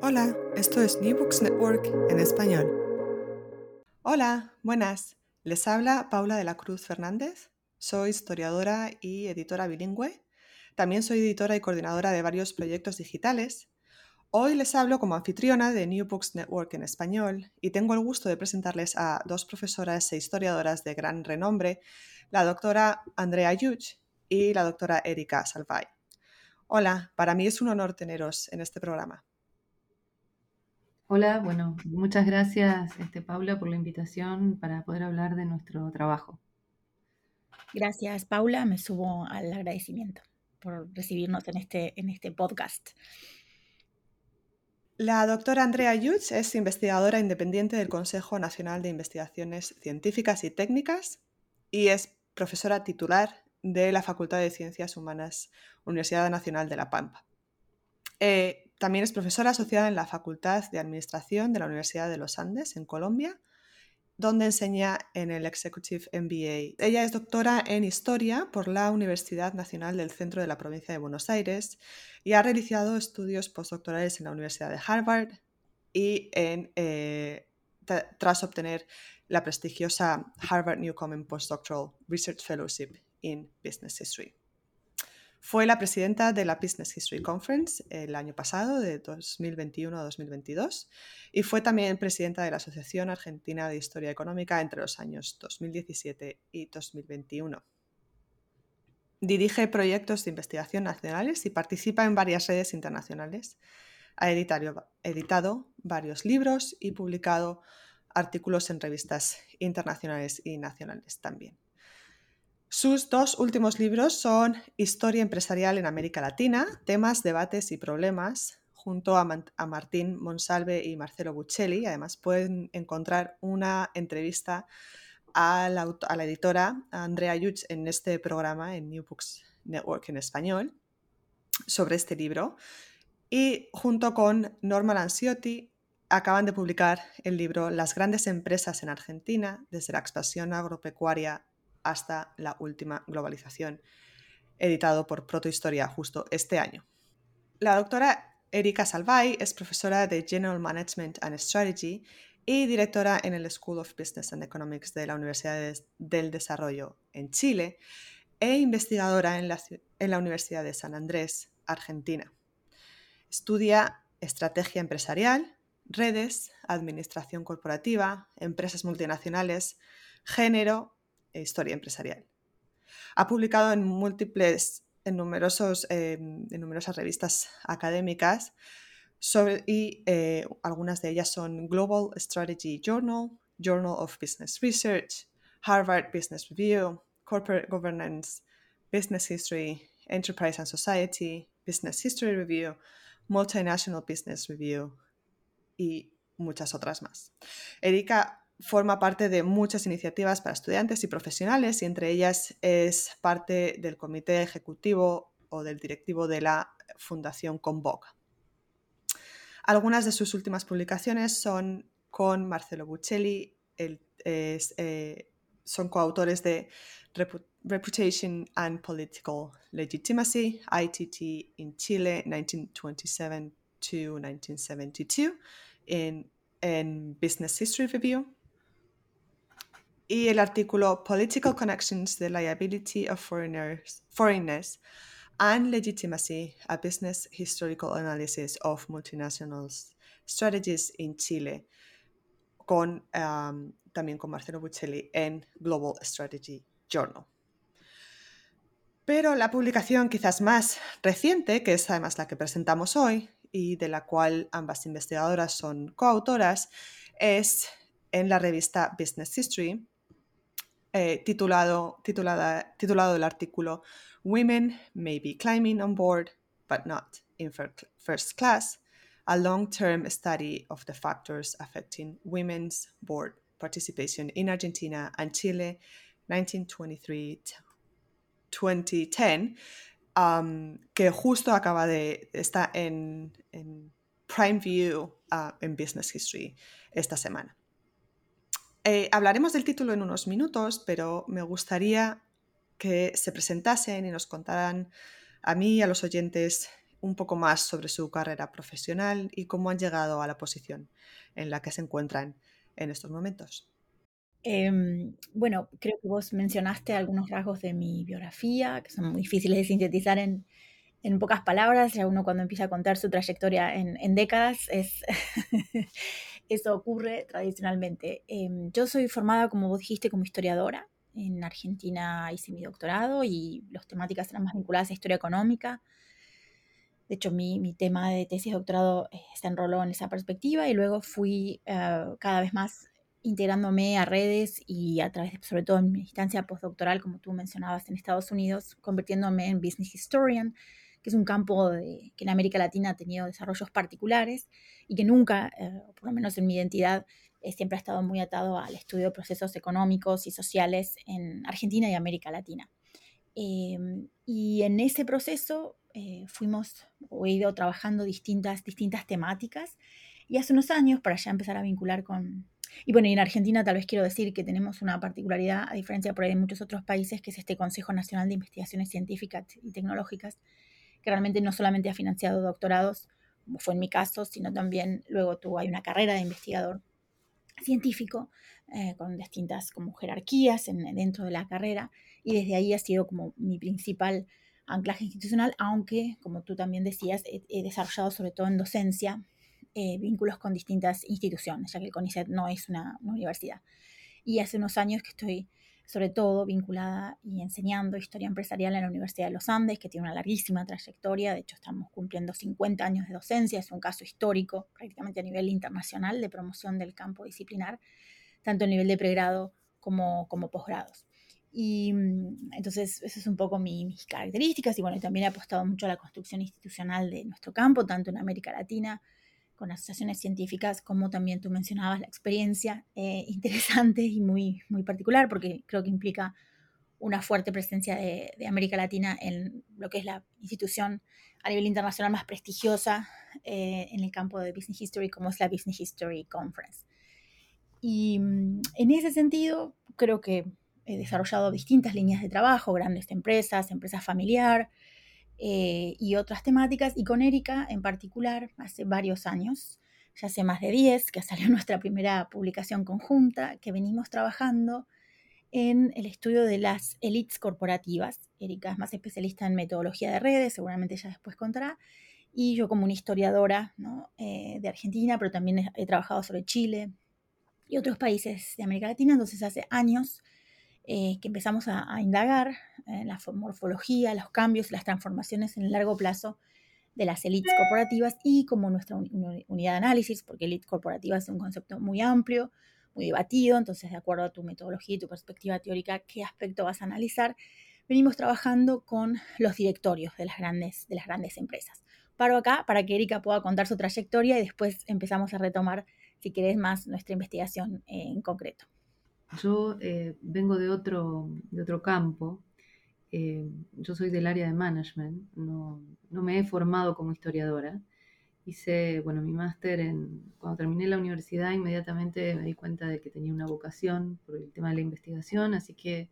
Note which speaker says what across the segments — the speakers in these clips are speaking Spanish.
Speaker 1: Hola, esto es New Books Network en español. Hola, buenas. Les habla Paula de la Cruz Fernández. Soy historiadora y editora bilingüe. También soy editora y coordinadora de varios proyectos digitales. Hoy les hablo como anfitriona de New Books Network en español y tengo el gusto de presentarles a dos profesoras e historiadoras de gran renombre, la doctora Andrea Yuch y la doctora Erika Salvay. Hola, para mí es un honor teneros en este programa.
Speaker 2: Hola, bueno, muchas gracias, este, Paula, por la invitación para poder hablar de nuestro trabajo.
Speaker 3: Gracias, Paula. Me subo al agradecimiento por recibirnos en este, en este podcast.
Speaker 1: La doctora Andrea Yutz es investigadora independiente del Consejo Nacional de Investigaciones Científicas y Técnicas y es profesora titular de la Facultad de Ciencias Humanas, Universidad Nacional de La Pampa. Eh, también es profesora asociada en la Facultad de Administración de la Universidad de los Andes, en Colombia, donde enseña en el Executive MBA. Ella es doctora en Historia por la Universidad Nacional del Centro de la Provincia de Buenos Aires y ha realizado estudios postdoctorales en la Universidad de Harvard y en, eh, tras obtener la prestigiosa Harvard Newcomen Postdoctoral Research Fellowship in Business History. Fue la presidenta de la Business History Conference el año pasado, de 2021 a 2022, y fue también presidenta de la Asociación Argentina de Historia Económica entre los años 2017 y 2021. Dirige proyectos de investigación nacionales y participa en varias redes internacionales. Ha editado, editado varios libros y publicado artículos en revistas internacionales y nacionales también. Sus dos últimos libros son Historia empresarial en América Latina, temas, debates y problemas, junto a, Martín Monsalve y Marcelo Buccelli. Además pueden encontrar una entrevista a la, editora Andrea Yuch en este programa, en New Books Network en español, sobre este libro. Y junto con Norma Lanciotti acaban de publicar el libro Las grandes empresas en Argentina, desde la expansión agropecuaria hasta la última globalización, editado por Protohistoria justo este año. La doctora Erika Salvay es profesora de General Management and Strategy y directora en el School of Business and Economics de la Universidad del Desarrollo en Chile e investigadora en la, en la Universidad de San Andrés, Argentina. Estudia estrategia empresarial, redes, administración corporativa, empresas multinacionales, género historia empresarial. Ha publicado en múltiples, en, numerosos, em, en numerosas revistas académicas y eh, algunas de ellas son Global Strategy Journal, Journal of Business Research, Harvard Business Review, Corporate Governance, Business History, Enterprise and Society, Business History Review, Multinational Business Review y muchas otras más. Erika forma parte de muchas iniciativas para estudiantes y profesionales y entre ellas es parte del comité ejecutivo o del directivo de la Fundación Convoca. Algunas de sus últimas publicaciones son con Marcelo Buccelli, eh, son coautores de Reputation and Political Legitimacy, ITT in Chile 1927-1972, en Business History Review y el artículo Political Connections, the Liability of Foreigners, and Legitimacy, a Business Historical Analysis of Multinational Strategies in Chile, con, um, también con Marcelo Buccelli en Global Strategy Journal. Pero la publicación quizás más reciente, que es además la que presentamos hoy y de la cual ambas investigadoras son coautoras, es en la revista Business History, eh, titulado, titulada, titulado el artículo Women may be climbing on board, but not in first class, a long-term study of the factors affecting women's board participation in Argentina and Chile, 1923-2010, um, que justo acaba de estar en, en Prime View uh, en Business History esta semana. Eh, hablaremos del título en unos minutos, pero me gustaría que se presentasen y nos contaran a mí y a los oyentes un poco más sobre su carrera profesional y cómo han llegado a la posición en la que se encuentran en estos momentos.
Speaker 3: Em, bueno, creo que vos mencionaste algunos rasgos de mi biografía que son muy difíciles de sintetizar en, pocas palabras. Ya uno cuando empieza a contar su trayectoria en décadas, es eso ocurre tradicionalmente. Em, yo soy formada, como vos dijiste, como historiadora. En Argentina hice mi doctorado y las temáticas eran más vinculadas a historia económica. De hecho, mi, mi tema de tesis de doctorado eh, se enroló en esa perspectiva y luego fui eh, cada vez más integrándome a redes y a través, de, sobre todo en mi instancia postdoctoral, como tú mencionabas en Estados Unidos, convirtiéndome en business historian, que es un campo que en América Latina ha tenido desarrollos particulares y que nunca, eh, por lo menos en mi identidad, eh, siempre ha estado muy atado al estudio de procesos económicos y sociales en Argentina y América Latina. Em, y en ese proceso eh, fuimos o he ido trabajando distintas, distintas temáticas y hace unos años, para ya empezar a vincular con... Y bueno, y en Argentina tal vez quiero decir que tenemos una particularidad, a diferencia por ahí de muchos otros países, que es este Consejo Nacional de Investigaciones Científicas y Tecnológicas, que realmente no solamente ha financiado doctorados, como fue en mi caso, sino también luego tuvo hay una carrera de investigador científico eh, con distintas como jerarquías en, dentro de la carrera y desde ahí ha sido como mi principal anclaje institucional, aunque como tú también decías, he, desarrollado sobre todo en docencia eh, vínculos con distintas instituciones, ya que el CONICET no es una universidad. Y hace unos años que estoy sobre todo vinculada y enseñando historia empresarial en la Universidad de los Andes, que tiene una larguísima trayectoria, de hecho estamos cumpliendo 50 años de docencia, es un caso histórico prácticamente a nivel internacional de promoción del campo disciplinar, tanto a nivel de pregrado como, como posgrados. Y mm, entonces, esas es un poco mis características. Y bueno, también he apostado mucho a la construcción institucional de nuestro campo, tanto en América Latina con asociaciones científicas, como también tú mencionabas, la experiencia eh, interesante y muy, muy particular, porque creo que implica una fuerte presencia de, América Latina en lo que es la institución a nivel internacional más prestigiosa eh, en el campo de Business History, como es la Business History Conference. Y mm, en ese sentido, creo que he desarrollado distintas líneas de trabajo, grandes empresas, empresas familiar, eh, y otras temáticas. Y con Erika en particular, hace varios años, ya hace más de 10, que salió nuestra primera publicación conjunta, que venimos trabajando en el estudio de las elites corporativas. Erika es más especialista en metodología de redes, seguramente ella después contará. Y yo como una historiadora eh, de Argentina, pero también he, trabajado sobre Chile y otros países de América Latina. Entonces hace años eh, que empezamos a, indagar en la morfología, los cambios, las transformaciones en el largo plazo de las élites corporativas y como nuestra unidad de análisis, porque élite corporativa es un concepto muy amplio, muy debatido, entonces de acuerdo a tu metodología y tu perspectiva teórica, qué aspecto vas a analizar, venimos trabajando con los directorios de las grandes, de las grandes empresas. Paro acá para que Erika pueda contar su trayectoria y después empezamos a retomar, si querés, más nuestra investigación en concreto.
Speaker 2: Yo eh, vengo de otro, de otro campo. Eh, yo soy del área de management. No, no, me he formado como historiadora. Hice, bueno, mi máster en... Cuando terminé la universidad, inmediatamente me di cuenta de que tenía una vocación por el tema de la investigación, así que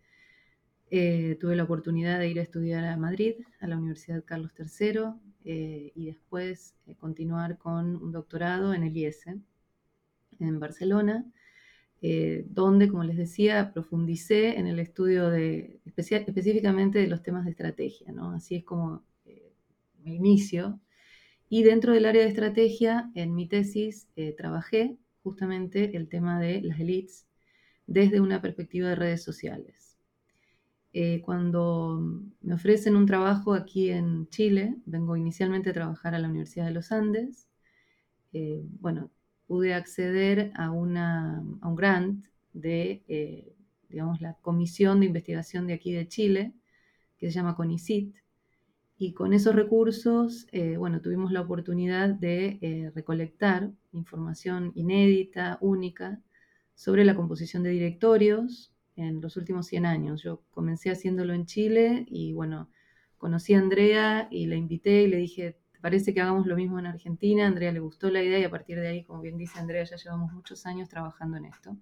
Speaker 2: eh, tuve la oportunidad de ir a estudiar a Madrid, a la Universidad Carlos III, y después continuar con un doctorado en el IESE, en Barcelona eh, donde, como les decía, profundicé en el estudio de, específicamente de los temas de estrategia. Así es como mi inicio. Y dentro del área de estrategia, en mi tesis, eh, trabajé justamente el tema de las elites desde una perspectiva de redes sociales. Eh, cuando me ofrecen un trabajo aquí en Chile, vengo inicialmente a trabajar a la Universidad de los Andes, eh, bueno, pude acceder a, una, a un grant de, eh, digamos, la Comisión de Investigación de aquí de Chile, que se llama CONICIT, y con esos recursos, bueno, tuvimos la oportunidad de recolectar información inédita, única, sobre la composición de directorios en los últimos 100 años. Yo comencé haciéndolo en Chile y bueno, conocí a Andrea y la invité y le dije, ¿te parece que hagamos lo mismo en Argentina? A Andrea le gustó la idea y a partir de ahí, como bien dice Andrea, ya llevamos muchos años trabajando en esto.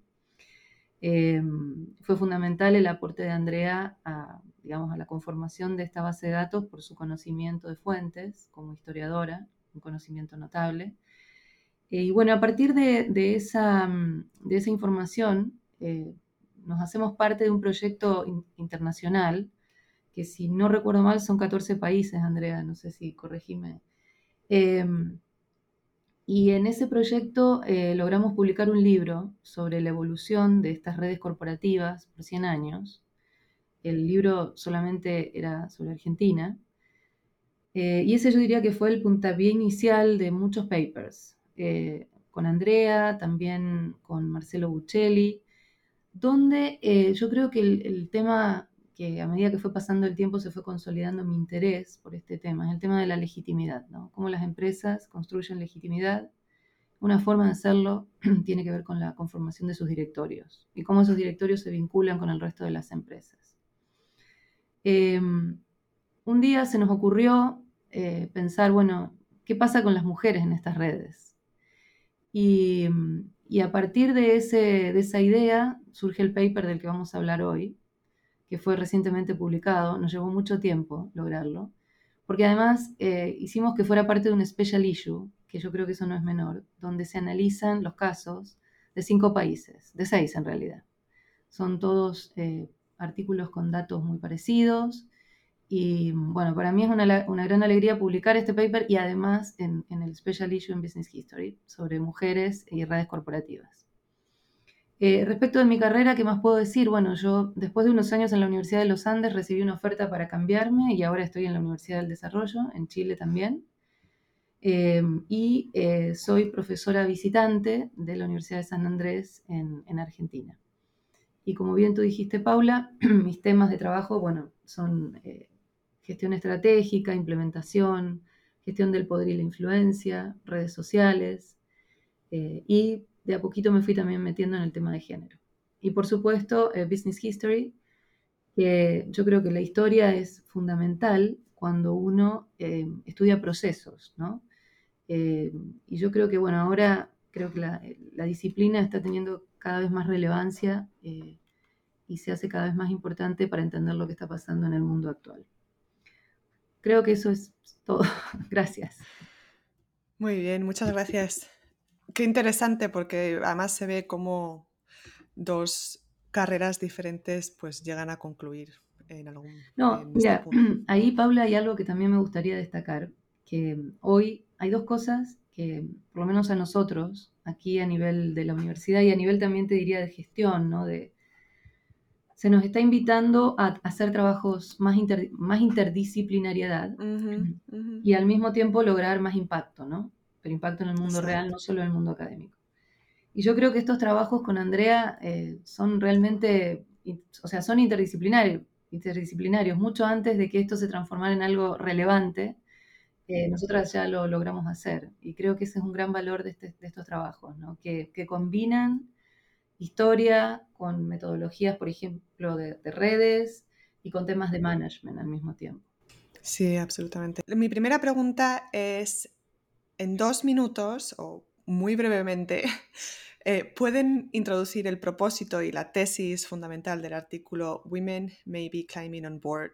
Speaker 2: Em, fue fundamental el aporte de Andrea a, digamos, a la conformación de esta base de datos por su conocimiento de fuentes como historiadora, un conocimiento notable. Eh, y bueno, a partir de, esa, mm, esa, información, eh, nos hacemos parte de un proyecto internacional, que si no recuerdo mal son 14 países, Andrea, no sé si corregime. Em, y en ese proyecto eh, logramos publicar un libro sobre la evolución de estas redes corporativas por 100 años. El libro solamente era sobre Argentina. y ese yo diría que fue el puntapié inicial de muchos papers. Eh, con Andrea, también con Marcelo Buccelli, donde eh, yo creo que el, tema que a medida que fue pasando el tiempo se fue consolidando mi interés por este tema, es el tema de la legitimidad, ¿no? Cómo las empresas construyen legitimidad. Una forma de hacerlo tiene que ver con la conformación de sus directorios y cómo esos directorios se vinculan con el resto de las empresas. Em, un día se nos ocurrió eh, pensar, bueno, ¿qué pasa con las mujeres en estas redes? Y, a partir de, esa idea surge el paper del que vamos a hablar hoy, que fue recientemente publicado, nos llevó mucho tiempo lograrlo, porque además eh, hicimos que fuera parte de un special issue, que yo creo que eso no es menor, donde se analizan los casos de cinco países, de seis en realidad. Son todos eh, artículos con datos muy parecidos, y bueno, para mí es una, gran alegría publicar este paper y además en, el Special Issue in Business History sobre mujeres y redes corporativas. Eh, respecto de mi carrera, ¿qué más puedo decir? Bueno, yo después de unos años en la Universidad de los Andes recibí una oferta para cambiarme y ahora estoy en la Universidad del Desarrollo, en Chile también. Eh, y eh, soy profesora visitante de la Universidad de San Andrés en, en Argentina. Y como bien tú dijiste, Paula, mis temas de trabajo, bueno, son gestión estratégica, implementación, gestión del poder y la influencia, redes sociales, eh, y de a poquito me fui también metiendo en el tema de género. Y por supuesto, eh, Business History, que yo creo que la historia es fundamental cuando uno eh, estudia procesos, ¿no? y yo creo que, bueno, ahora creo que la, la, disciplina está teniendo cada vez más relevancia y se hace cada vez más importante para entender lo que está pasando en el mundo actual. Creo que eso es todo. Gracias.
Speaker 1: Muy bien, muchas gracias. Qué interesante porque además se ve cómo dos carreras diferentes pues llegan a concluir en algún
Speaker 2: No, este mira, ahí Paula hay algo que también me gustaría destacar, que hoy hay dos cosas que por lo menos a nosotros, aquí a nivel de la universidad y a nivel también te diría de gestión, ¿no? De, se nos está invitando a hacer trabajos más, más interdisciplinariedad y al mismo tiempo lograr más impacto, ¿no? Pero impacto en el mundo real, no solo en el mundo académico. Y yo creo que estos trabajos con Andrea eh, son realmente, o sea, son interdisciplinarios, interdisciplinarios, mucho antes de que esto se transformara en algo relevante. Eh, nosotras ya lo logramos hacer y creo que ese es un gran valor de, este, estos trabajos, ¿no? que, que combinan historia, con metodologías, por ejemplo, de, redes y con temas de management al mismo tiempo.
Speaker 1: Sí, absolutamente. Mi primera pregunta es, en dos minutos o muy brevemente, eh, ¿pueden introducir el propósito y la tesis fundamental del artículo Women may be climbing on board,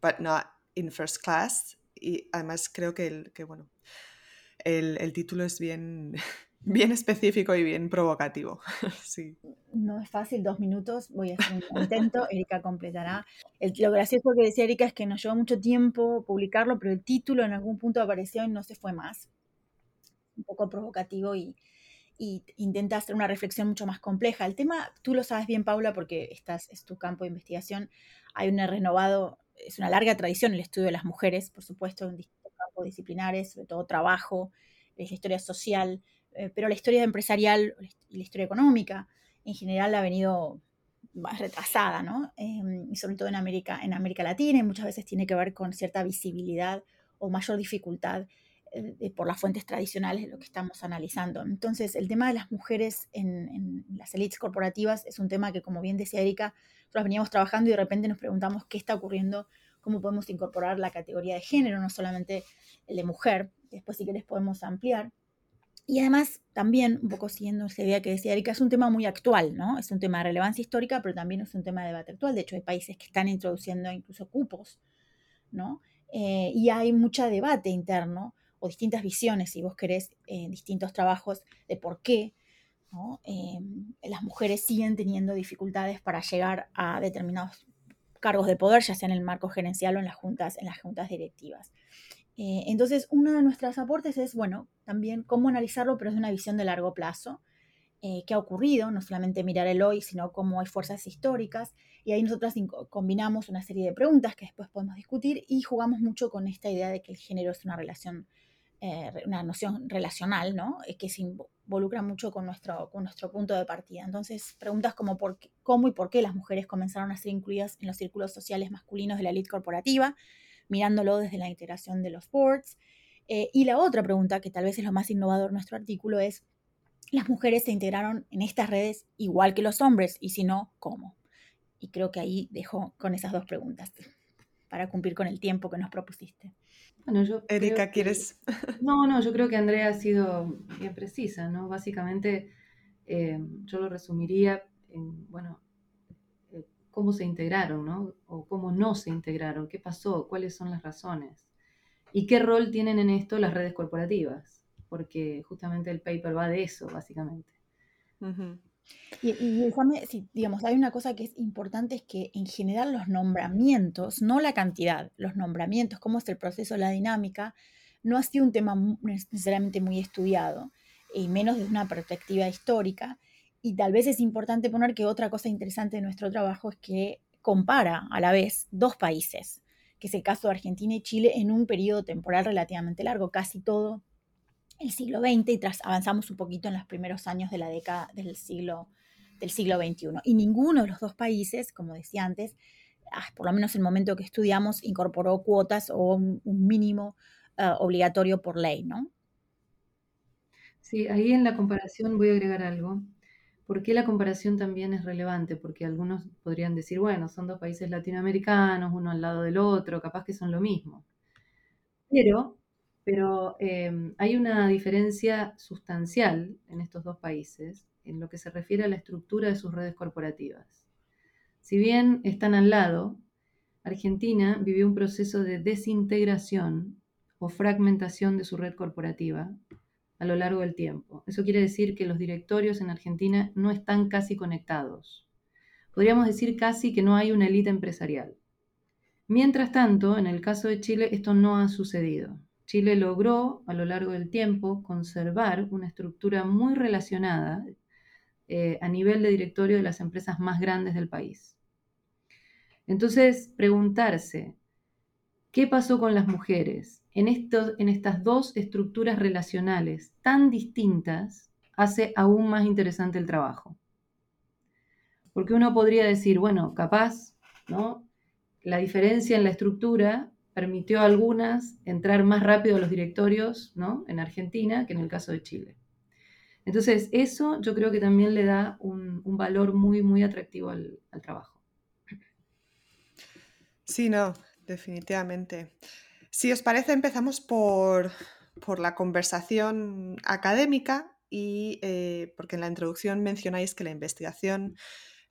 Speaker 1: but not in first class? Y además creo que, el, que bueno, el, el título es bien Bien específico y bien provocativo. sí.
Speaker 3: No es fácil, dos minutos, voy a hacer un intento, Erika completará. lo gracioso que decía Erika es que nos llevó mucho tiempo publicarlo, pero el título en algún punto apareció y no se fue más. Un poco provocativo y, intenta hacer una reflexión mucho más compleja. El tema, tú lo sabes bien, Paula, porque estás, es tu campo de investigación. Hay un renovado, es una larga tradición el estudio de las mujeres, por supuesto, en distintos campos disciplinares, sobre todo trabajo, la historia social, eh, pero la historia empresarial y la historia económica en general ha venido más retrasada, ¿no? Em, y sobre todo en América, en América Latina, y muchas veces tiene que ver con cierta visibilidad o mayor dificultad eh, por las fuentes tradicionales de lo que estamos analizando. Entonces, el tema de las mujeres en, en, las élites corporativas es un tema que, como bien decía Erika, nosotros veníamos trabajando y de repente nos preguntamos qué está ocurriendo, cómo podemos incorporar la categoría de género, no solamente el de mujer. Después, si querés, podemos ampliar. Y además, también, un poco siguiendo esa idea que decía Erika, es un tema muy actual, ¿no? Es un tema de relevancia histórica, pero también es un tema de debate actual. De hecho, hay países que están introduciendo incluso cupos, ¿no? Eh, y hay mucho debate interno o distintas visiones, si vos querés, distintos trabajos de por qué eh, las mujeres siguen teniendo dificultades para llegar a determinados cargos de poder, ya sea en el marco gerencial o en las juntas, en las juntas directivas. Eh, entonces, uno de nuestros aportes es, bueno, también cómo analizarlo, pero es una visión de largo plazo. Eh, qué ha ocurrido, no solamente mirar el hoy, sino cómo hay fuerzas históricas. Y ahí nosotros combinamos una serie de preguntas que después podemos discutir y jugamos mucho con esta idea de que el género es una relación, eh, una noción relacional, ¿no? que se involucra mucho con nuestro, con nuestro punto de partida. Entonces, preguntas como por cómo y por qué las mujeres comenzaron a ser incluidas en los círculos sociales masculinos de la élite corporativa, mirándolo desde la integración de los boards. Eh, y la otra pregunta, que tal vez es lo más innovador en nuestro artículo, es, ¿las mujeres se integraron en estas redes igual que los hombres? Y si no, ¿cómo? Y creo que ahí dejo con esas dos preguntas para cumplir con el tiempo que nos propusiste.
Speaker 1: Bueno, yo Erika, ¿quieres?
Speaker 2: No, no, yo creo que Andrea ha sido bien precisa, ¿no? Básicamente, eh, yo lo resumiría en, bueno, cómo se integraron, ¿no? O cómo no se integraron, qué pasó, cuáles son las razones. Y qué rol tienen en esto las redes corporativas, porque justamente el paper va de eso, básicamente.
Speaker 3: Y, y digamos, hay una cosa que es importante, es que en general los nombramientos, no la cantidad, los nombramientos, cómo es el proceso, la dinámica, no ha sido un tema necesariamente muy estudiado, y menos desde una perspectiva histórica, y tal vez es importante poner que otra cosa interesante de nuestro trabajo es que compara a la vez dos países, que es el caso de Argentina y Chile, en un periodo temporal relativamente largo, casi todo el siglo XX, y tras avanzamos un poquito en los primeros años de la década del siglo, del siglo XXI. Y ninguno de los dos países, como decía antes, ah, por lo menos en el momento que estudiamos, incorporó cuotas o un, mínimo ah, obligatorio por ley, ¿no?
Speaker 2: Sí, ahí en la comparación voy a agregar algo. ¿Por qué la comparación también es relevante? Porque algunos podrían decir, bueno, son dos países latinoamericanos, uno al lado del otro, capaz que son lo mismo. Pero, pero em, hay una diferencia sustancial en estos dos países en lo que se refiere a la estructura de sus redes corporativas. Si bien están al lado, Argentina vivió un proceso de desintegración o fragmentación de su red corporativa a lo largo del tiempo. Eso quiere decir que los directorios en Argentina no están casi conectados. Podríamos decir casi que no hay una élite empresarial. Mientras tanto, en el caso de Chile, esto no ha sucedido. Chile logró a lo largo del tiempo conservar una estructura muy relacionada eh, a nivel de directorio de las empresas más grandes del país. Entonces, preguntarse, ¿qué pasó con las mujeres? en, en estas dos estructuras relacionales tan distintas hace aún más interesante el trabajo. Porque uno podría decir, bueno, capaz, ¿no? La diferencia en la estructura permitió a algunas entrar más rápido a los directorios, ¿no? En Argentina que en el caso de Chile. Entonces, eso yo creo que también le da un, valor muy, muy atractivo al, trabajo.
Speaker 1: Sí, no, definitivamente. Si os parece, empezamos por, la conversación académica y eh, porque en la introducción mencionáis que la investigación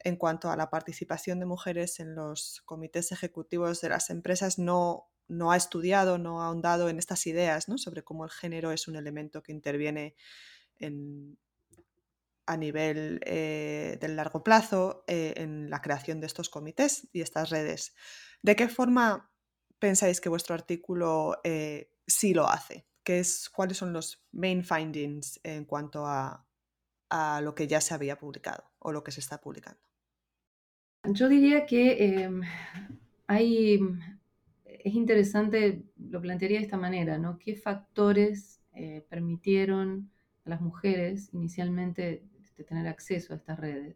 Speaker 1: en cuanto a la participación de mujeres en los comités ejecutivos de las empresas no, no ha estudiado, no ha ahondado en estas ideas sobre cómo el género es un elemento que interviene a nivel eh, del largo plazo eh, en la creación de estos comités y estas redes. ¿De qué forma pensáis que vuestro artículo sí lo hace? ¿Qué es, ¿Cuáles son los main findings en cuanto a, a lo que ya se había publicado o lo que se está publicando?
Speaker 2: Yo diría que em, hay, es interesante, lo plantearía de esta manera, ¿no? ¿Qué factores eh, permitieron a las mujeres inicialmente este, tener acceso a estas redes?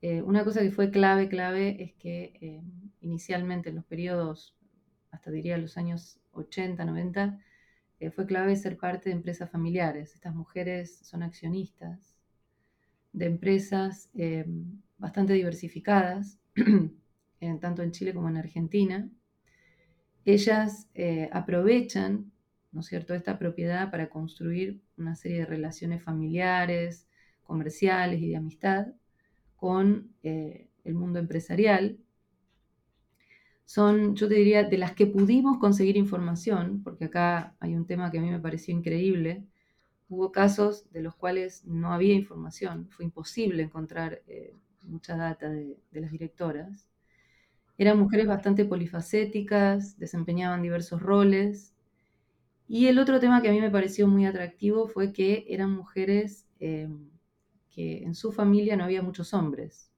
Speaker 2: Eh, una cosa que fue clave, clave, es que em, inicialmente en los periodos, hasta diría los años 80, 90, eh, fue clave ser parte de empresas familiares. Estas mujeres son accionistas de empresas em, bastante diversificadas, tanto en Chile como en Argentina. Ellas eh, aprovechan, ¿no es cierto?, esta propiedad para construir una serie de relaciones familiares, comerciales y de amistad con eh, el mundo empresarial. Son, yo te diría, de las que pudimos conseguir información, porque acá hay un tema que a mí me pareció increíble, hubo casos de los cuales no había información, fue imposible encontrar eh, mucha data de, las directoras. Eran mujeres bastante polifacéticas, desempeñaban diversos roles. Y el otro tema que a mí me pareció muy atractivo fue que eran mujeres eh, que en su familia no había muchos hombres,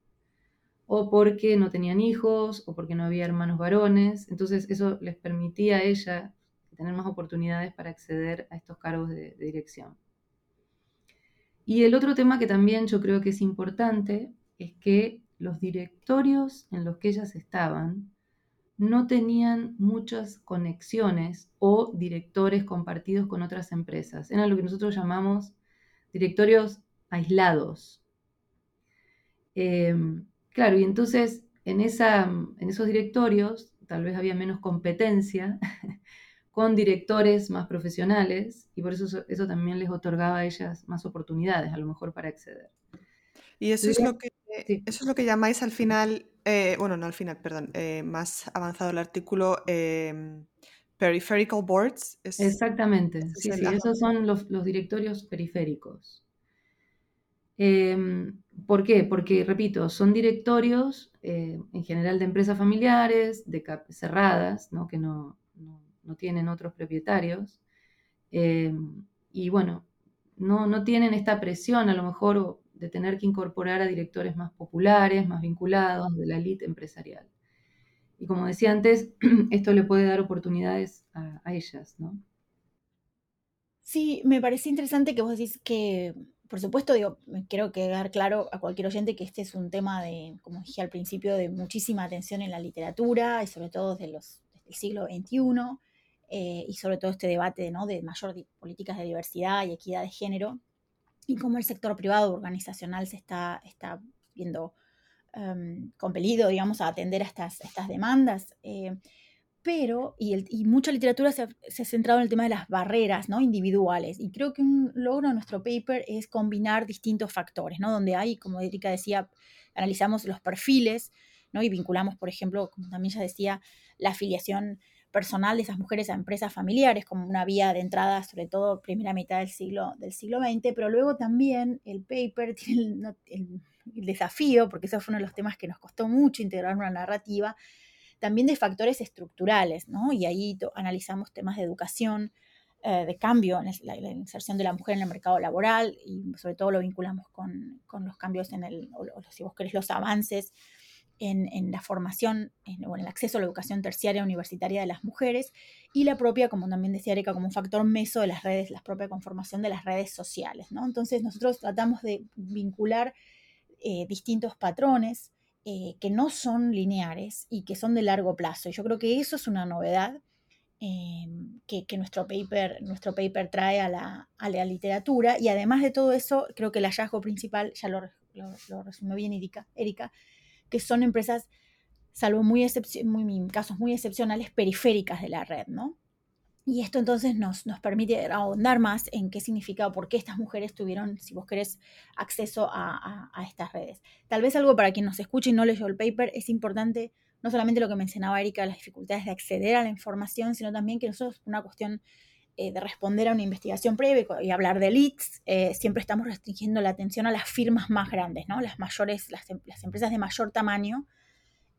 Speaker 2: o porque no tenían hijos, o porque no había hermanos varones. Entonces eso les permitía a ella tener más oportunidades para acceder a estos cargos de dirección. Y el otro tema que también yo creo que es importante es que los directorios en los que ellas estaban no tenían muchas conexiones o directores compartidos con otras empresas. Eran lo que nosotros llamamos directorios aislados. Em, claro, y entonces en, esa, en esos directorios tal vez había menos competencia con directores más profesionales y por eso eso también les otorgaba a ellas más oportunidades, a lo mejor para acceder.
Speaker 1: Y eso es lo que, eso es lo que llamáis al final, eh, bueno, no al final, perdón, eh, más avanzado el artículo, em, peripheral boards.
Speaker 2: Exactamente, sí, sí, esos son los, directorios periféricos. Em, ¿Por qué? Porque, repito, son directorios eh, en general de empresas familiares, de cerradas, ¿no? que no, no tienen otros propietarios. Eh, y bueno, no, no, tienen esta presión a lo mejor de tener que incorporar a directores más populares, más vinculados de la élite empresarial. Y como decía antes, esto le puede dar oportunidades a, ellas, ¿no?
Speaker 3: Sí, me parece interesante que vos decís que, por supuesto, digo, quiero quedar claro a cualquier oyente que este es un tema de, como dije al principio, de muchísima atención en la literatura y sobre todo desde, los, el siglo XXI. Eh, y sobre todo este debate ¿no? de mayor políticas de diversidad y equidad de género, y cómo el sector privado organizacional se está, está viendo em, compelido, digamos, a atender a estas, estas demandas. Eh, pero, y, mucha literatura se ha, se ha, centrado en el tema de las barreras ¿no? individuales. Y creo que un logro de nuestro paper es combinar distintos factores, ¿no? donde hay, como Erika decía, analizamos los perfiles ¿no? y vinculamos, por ejemplo, como también ya decía, la afiliación personal de esas mujeres a empresas familiares como una vía de entrada, sobre todo primera mitad del siglo, del siglo XX, pero luego también el paper tiene el, desafío, porque eso fue uno de los temas que nos costó mucho integrar una narrativa, también de factores estructurales, ¿no? Y ahí analizamos temas de educación, eh, de cambio en la, inserción de la mujer en el mercado laboral y sobre todo lo vinculamos con, los cambios en el, o, los avances en, la formación o en el acceso a la educación terciaria universitaria de las mujeres y la propia, como también decía Erika, como un factor meso de las redes, la propia conformación de las redes sociales. Entonces nosotros tratamos de vincular eh, distintos patrones eh, que no son lineares y que son de largo plazo. Y yo creo que eso es una novedad eh, que, nuestro, paper, nuestro paper trae a la, a la, literatura. Y además de todo eso, creo que el hallazgo principal, ya lo, lo, resumió bien Erika que son empresas, salvo muy, muy casos muy excepcionales, periféricas de la red, ¿no? Y esto entonces nos, nos permite ahondar más en qué significa por qué estas mujeres tuvieron, si vos querés, acceso a, estas redes. Tal vez algo para quien nos escuche y no leyó el paper, es importante no solamente lo que mencionaba Erika, las dificultades de acceder a la información, sino también que nosotros, una cuestión de responder a una investigación previa y hablar de leads, siempre estamos restringiendo la atención a las firmas más grandes, ¿no? Las mayores, las, em, las empresas de mayor tamaño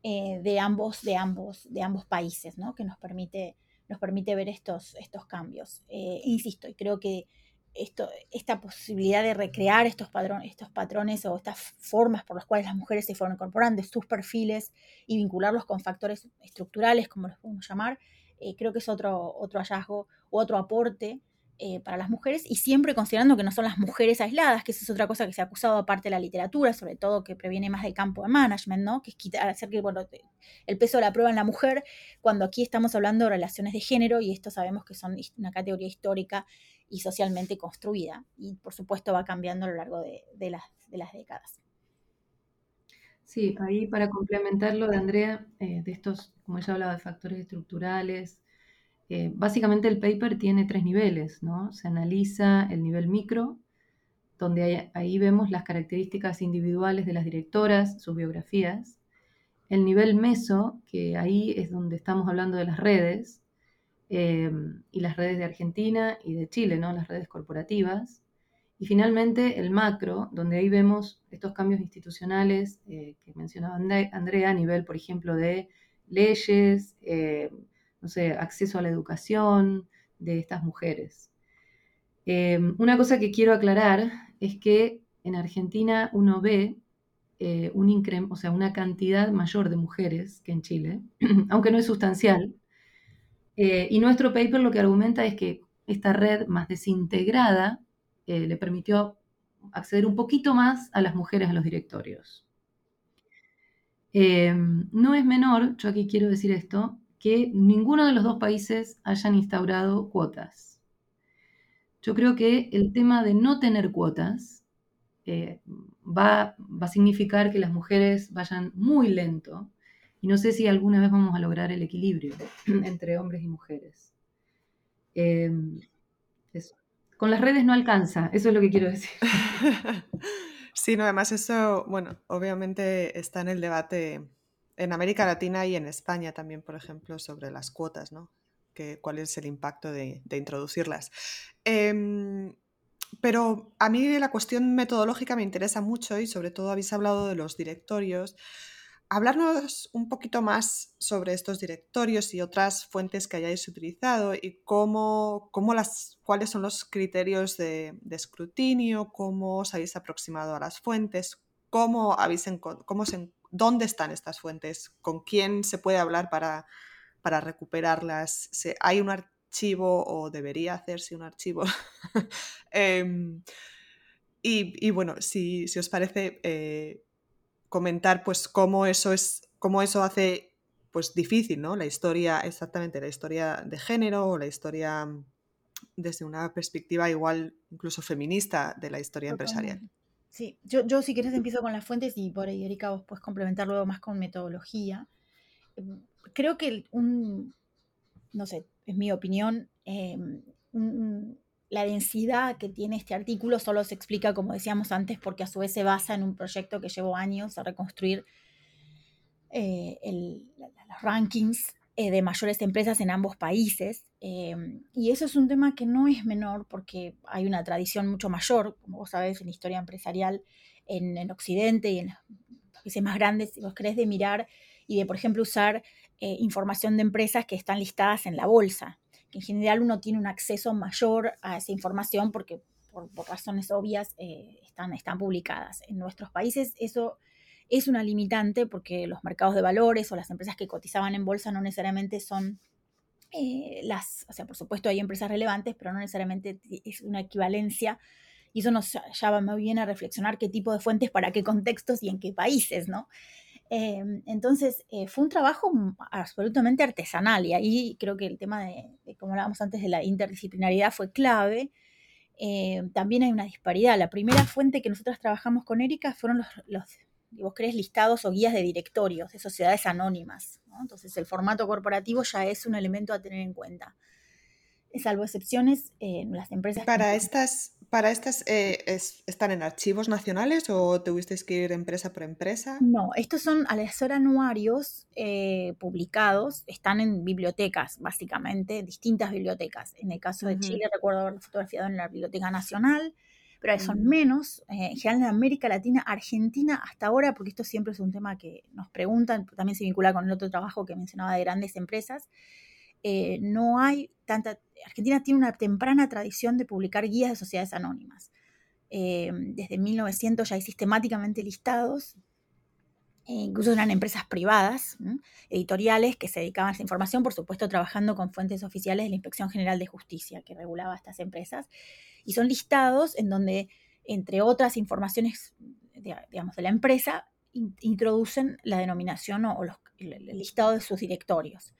Speaker 3: de, ambos, de, ambos, de ambos países, ¿no? Que nos permite, nos permite ver estos, estos cambios. insisto, y creo que esto, esta posibilidad de recrear estos, estos patrones o estas formas por las cuales las mujeres se fueron incorporando, sus perfiles y vincularlos con factores estructurales, como los podemos llamar, eh, creo que es otro, otro hallazgo otro aporte eh, para las mujeres y siempre considerando que no son las mujeres aisladas, que esa es otra cosa que se ha acusado aparte de la literatura, sobre todo que previene más del campo de management, ¿no? que es quitar, hacer que bueno, el peso de la prueba en la mujer, cuando aquí estamos hablando de relaciones de género y esto sabemos que son una categoría histórica y socialmente construida y por supuesto va cambiando a lo largo de, las, de las, décadas.
Speaker 2: Sí, ahí para complementar lo de Andrea, eh, de estos, como ella hablaba de factores estructurales, eh, básicamente el paper tiene tres niveles, ¿no? Se analiza el nivel micro, donde ahí vemos las características individuales de las directoras, sus biografías. El nivel meso, que ahí es donde estamos hablando de las redes, eh, y las redes de Argentina y de Chile, ¿no? Las redes corporativas. Y finalmente el macro, donde ahí vemos estos cambios institucionales eh, que mencionaba Andrea a nivel, por ejemplo, de leyes, no sé, acceso a la educación de estas mujeres. Eh, una cosa que quiero aclarar es que en Argentina uno ve eh, un o sea, una cantidad mayor de mujeres que en Chile, aunque no es sustancial. Eh, y nuestro paper lo que argumenta es que esta red más desintegrada le permitió acceder un poquito más a las mujeres a los directorios. no es menor, yo aquí quiero decir esto, que ninguno de los dos países hayan instaurado cuotas. Yo creo que el tema de no tener cuotas eh, va, a significar que las mujeres vayan muy lento y no sé si alguna vez vamos a lograr el equilibrio entre hombres y mujeres. Em, Con las redes no alcanza, eso es lo que quiero decir.
Speaker 1: Sí, no, además eso, bueno, obviamente está en el debate en América Latina y en España también, por ejemplo, sobre las cuotas, ¿no? ¿Cuál es el impacto de, introducirlas? Em, pero a mí la cuestión metodológica me interesa mucho y sobre todo habéis hablado de los directorios. Hablarnos un poquito más sobre estos directorios y otras fuentes que hayáis utilizado y cómo, cómo las, cuáles son los criterios de, escrutinio, cómo os habéis aproximado a las fuentes, cómo, habéis, cómo se dónde están estas fuentes, con quién se puede hablar para, para recuperarlas, hay un archivo o debería hacerse un archivo. Em, y, bueno, si, os parece eh, comentar pues cómo eso es, cómo eso hace pues difícil, ¿no? La historia, exactamente, la historia de género o la historia desde una perspectiva igual incluso feminista de la historia empresarial.
Speaker 3: Sí, yo, yo si quieres empiezo con las fuentes y por ahí Erika vos puedes complementar luego más con metodología. Em, creo que un, no sé, es mi opinión, em, la densidad que tiene este artículo solo se explica, como decíamos antes, porque a su vez se basa en un proyecto que llevó años a reconstruir eh, los rankings eh, de mayores empresas en ambos países. Em, y eso es un tema que no es menor porque hay una tradición mucho mayor, como vos sabés, en historia empresarial en, Occidente y en los países más grandes, si vos querés, de mirar y de, por ejemplo, usar eh, información de empresas que están listadas en la bolsa. En general uno tiene un acceso mayor a esa información porque por, razones obvias eh, están, están publicadas. En nuestros países eso es una limitante porque los mercados de valores o las empresas que cotizaban en bolsa no necesariamente son eh, las, o sea, por supuesto hay empresas relevantes, pero no necesariamente es una equivalencia. Y eso nos lleva muy bien a reflexionar qué tipo de fuentes, para qué contextos y en qué países, ¿no? Em, entonces, eh, fue un trabajo absolutamente artesanal y ahí creo que el tema de, como hablábamos antes, de la interdisciplinaridad fue clave. Eh, también hay una disparidad. La primera fuente que nosotros trabajamos con Erika fueron los, los vos crees listados o guías de directorios de sociedades anónimas. Entonces el formato corporativo ya es un elemento a tener en cuenta. Salvo excepciones, eh, las empresas...
Speaker 1: Para estas, para estas eh, ¿están en archivos nacionales o tuvisteis que ir empresa por empresa?
Speaker 3: No, estos son al ser anuarios eh, publicados, están en bibliotecas, básicamente, distintas bibliotecas. En el caso de Chile, recuerdo haberlo fotografiado en la Biblioteca Nacional, pero son menos, en general en América Latina, Argentina hasta ahora, porque esto siempre es un tema que nos preguntan, también se vincula con el otro trabajo que mencionaba de grandes empresas, eh, no hay tanta... Argentina tiene una temprana tradición de publicar guías de sociedades anónimas. Eh, desde 1900 ya hay sistemáticamente listados, e incluso eran empresas privadas, editoriales, que se dedicaban a esa información, por supuesto trabajando con fuentes oficiales de la Inspección General de Justicia, que regulaba estas empresas, y son listados en donde, entre otras informaciones, digamos, de la empresa, introducen la denominación o, el listado de sus directorios.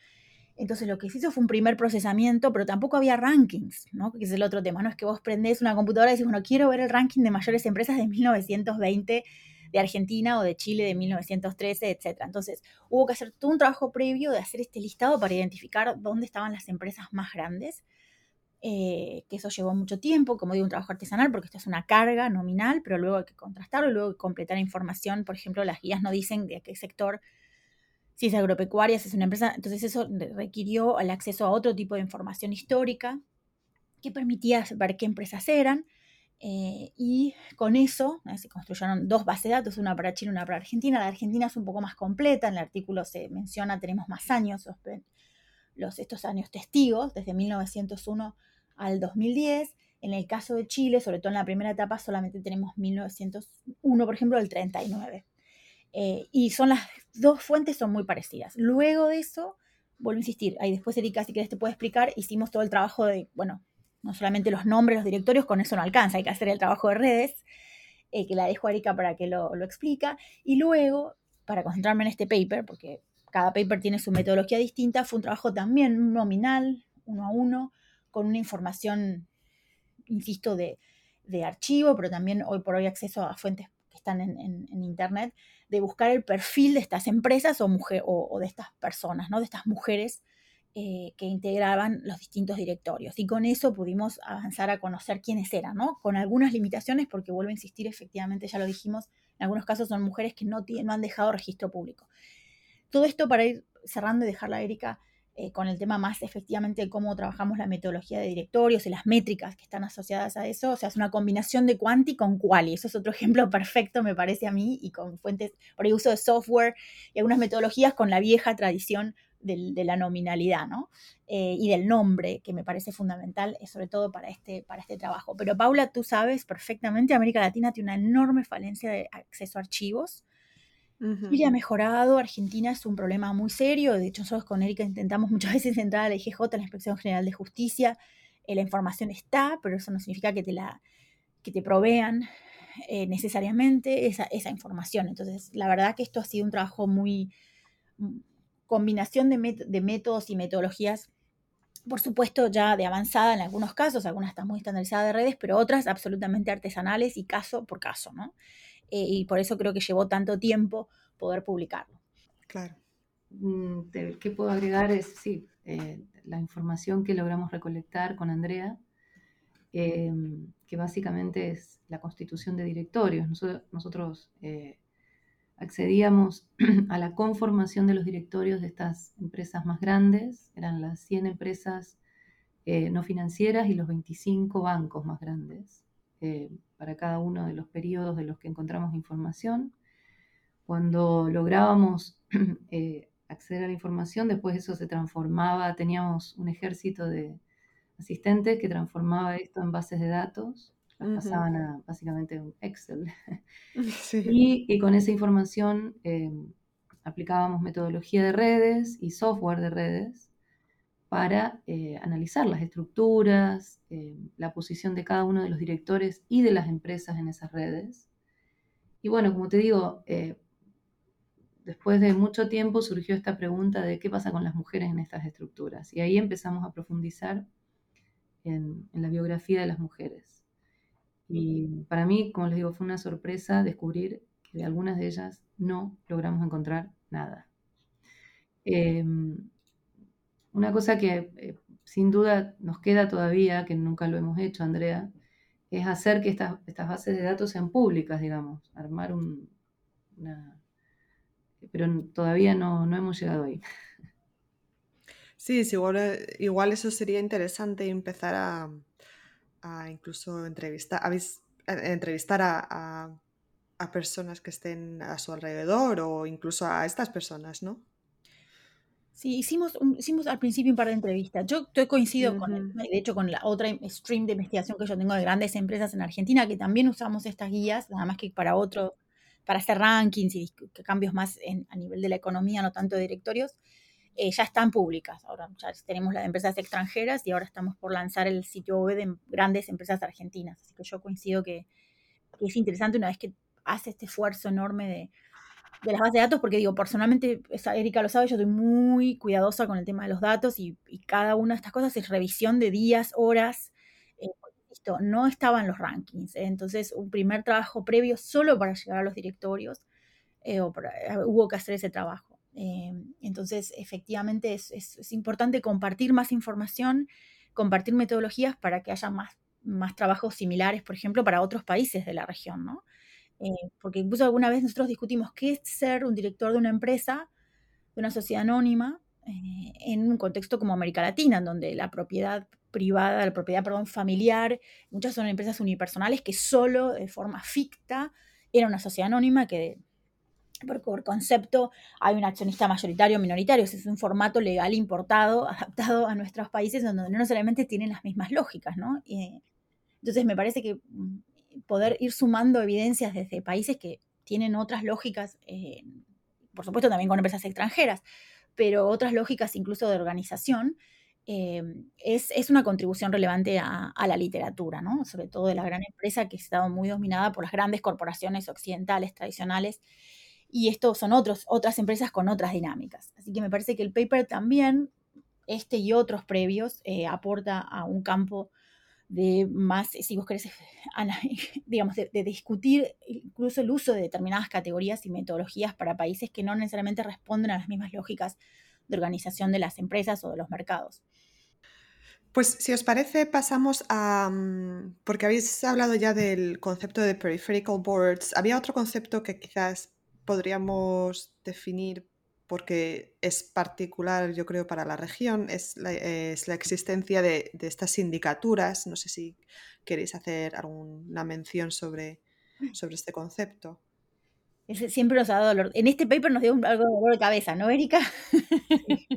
Speaker 3: Entonces lo que se hizo fue un primer procesamiento, pero tampoco había rankings, ¿no? Que es el otro tema, no es que vos prendés una computadora y decís, bueno, quiero ver el ranking de mayores empresas de 1920 de Argentina o de Chile de 1913, etc. Entonces hubo que hacer todo un trabajo previo de hacer este listado para identificar dónde estaban las empresas más grandes, eh, que eso llevó mucho tiempo, como digo, un trabajo artesanal, porque esto es una carga nominal, pero luego hay que contrastarlo, luego hay que completar información, por ejemplo, las guías no dicen de qué sector si es agropecuaria, si es una empresa, entonces eso requirió el acceso a otro tipo de información histórica que permitía ver qué empresas eran. Eh, y con eso eh, se construyeron dos bases de datos, una para Chile y una para Argentina. La Argentina es un poco más completa, en el artículo se menciona, tenemos más años, los, estos años testigos, desde 1901 al 2010. En el caso de Chile, sobre todo en la primera etapa, solamente tenemos 1901, por ejemplo, del 39. Eh, y son las dos fuentes son muy parecidas. Luego de eso, vuelvo a insistir, ahí después Erika, si quieres te puede explicar, hicimos todo el trabajo de, bueno, no solamente los nombres, los directorios, con eso no alcanza, hay que hacer el trabajo de redes, eh, que la dejo a Erika para que lo, lo explica. Y luego, para concentrarme en este paper, porque cada paper tiene su metodología distinta, fue un trabajo también nominal, uno a uno, con una información, insisto, de, de archivo, pero también hoy por hoy acceso a fuentes que están en, Internet, de buscar el perfil de estas empresas o, mujer, o, de estas personas, ¿no? de estas mujeres eh, que integraban los distintos directorios. Y con eso pudimos avanzar a conocer quiénes eran, ¿no? con algunas limitaciones, porque vuelvo a insistir, efectivamente, ya lo dijimos, en algunos casos son mujeres que no, no han dejado registro público. Todo esto para ir cerrando y dejarla a Erika eh, con el tema más efectivamente de cómo trabajamos la metodología de directorios y las métricas que están asociadas a eso. O sea, es una combinación de quanti con quali. Eso es otro ejemplo perfecto, me parece a mí, y con fuentes, por el uso de software y algunas metodologías con la vieja tradición de la nominalidad, ¿no? Eh, y del nombre, que me parece fundamental, eh, sobre todo para este, para este trabajo. Pero Paula, tú sabes perfectamente, América Latina tiene una enorme falencia de acceso a archivos. Chile ha mejorado, Argentina es un problema muy serio, de hecho nosotros con Erika intentamos muchas veces entrar a la IGJ, la Inspección General de Justicia, eh, la información está, pero eso no significa que te la que te provean eh, necesariamente esa, esa, información. Entonces, la verdad que esto ha sido un trabajo muy mm, combinación de, de métodos y metodologías por supuesto ya de avanzada en algunos casos, algunas están muy estandarizadas de redes, pero otras absolutamente artesanales y caso por caso, ¿no? Eh, y por eso creo que llevó tanto tiempo poder publicarlo.
Speaker 1: Claro.
Speaker 2: Mm, ¿Qué puedo agregar? Es, sí, eh, la información que logramos recolectar con Andrea, em, que básicamente es la constitución de directorios. Nosotros, nosotros eh, accedíamos a la conformación de los directorios de estas empresas más grandes, eran las 100 empresas no financieras y los 25 bancos más grandes. Eh, para cada uno de los periodos de los que encontramos información. Cuando lográbamos eh, acceder a la información, después eso se transformaba, teníamos un ejército de asistentes que transformaba esto en bases de datos, las pasaban a básicamente un Excel. Y, con esa información eh, aplicábamos metodología de redes y software de redes para eh, analizar las estructuras, eh, la posición de cada uno de los directores y de las empresas en esas redes. Y bueno, como te digo, eh, después de mucho tiempo surgió esta pregunta de qué pasa con las mujeres en estas estructuras. Y ahí empezamos a profundizar en, la biografía de las mujeres. Y para mí, como les digo, fue una sorpresa descubrir que de algunas de ellas no logramos encontrar nada. Em, una cosa que, eh, sin duda nos queda todavía, que nunca lo hemos hecho, Andrea, es hacer que estas, estas bases de datos sean públicas, digamos, armar un, una... Pero todavía no, no hemos llegado ahí.
Speaker 1: Sí, igual, eh, igual eso sería interesante empezar a, incluso entrevistar, a, entrevistar a, personas que estén a su alrededor o incluso a estas personas, ¿no?
Speaker 3: Sí, hicimos, hicimos al principio un par de entrevistas. Yo, estoy coincido con, de hecho, con la otra stream de investigación que yo tengo de grandes empresas en Argentina, que también usamos estas guías, nada más que para otro, para hacer rankings y cambios más a nivel de la economía, no tanto de directorios. Eh, ya están públicas. Ahora ya tenemos las de empresas extranjeras y ahora estamos por lanzar el sitio web de grandes empresas argentinas. Así que yo coincido que, es interesante una vez que hace este esfuerzo enorme de, las bases de datos, porque digo, personalmente, Erika lo sabe, yo soy muy cuidadosa con el tema de los datos y, cada una de estas cosas es revisión de días, horas. Eh, no estaban los rankings. ¿eh? entonces, un primer trabajo previo solo para llegar a los directorios, hubo que hacer ese trabajo. Em, entonces, efectivamente, es, importante compartir más información, compartir metodologías para que haya más, más trabajos similares, por ejemplo, para otros países de la región, ¿no? Eh, porque incluso alguna vez nosotros discutimos qué es ser un director de una empresa, de una sociedad anónima, eh, en un contexto como América Latina, en donde la propiedad privada, la propiedad, perdón, familiar, muchas son empresas unipersonales que solo de forma ficta era una sociedad anónima que por concepto hay un accionista mayoritario minoritario, es un formato legal importado, adaptado a nuestros países donde no necesariamente tienen las mismas lógicas, ¿no? entonces me parece que mm, poder ir sumando evidencias desde países que tienen otras lógicas, eh, por supuesto también con empresas extranjeras, pero otras lógicas incluso de organización, eh, es, una contribución relevante a, la literatura, ¿no? sobre todo de la gran empresa que ha estado muy dominada por las grandes corporaciones occidentales tradicionales y estos son otros, otras empresas con otras dinámicas. Así que me parece que el paper también, este y otros previos, eh, aporta a un campo de más, si vos querés, digamos, de, discutir incluso el uso de determinadas categorías y metodologías para países que no necesariamente responden a las mismas lógicas de organización de las empresas o de los mercados.
Speaker 1: Pues si os parece, pasamos a... Mm, porque habéis hablado ya del concepto de peripheral boards. Había otro concepto que quizás podríamos definir porque es particular, yo creo, para la región, es la, existencia de, estas sindicaturas. No sé si queréis hacer alguna mención sobre, sobre este concepto.
Speaker 3: siempre nos ha dado dolor. En este paper nos dio algo de dolor de cabeza, ¿no, Erika?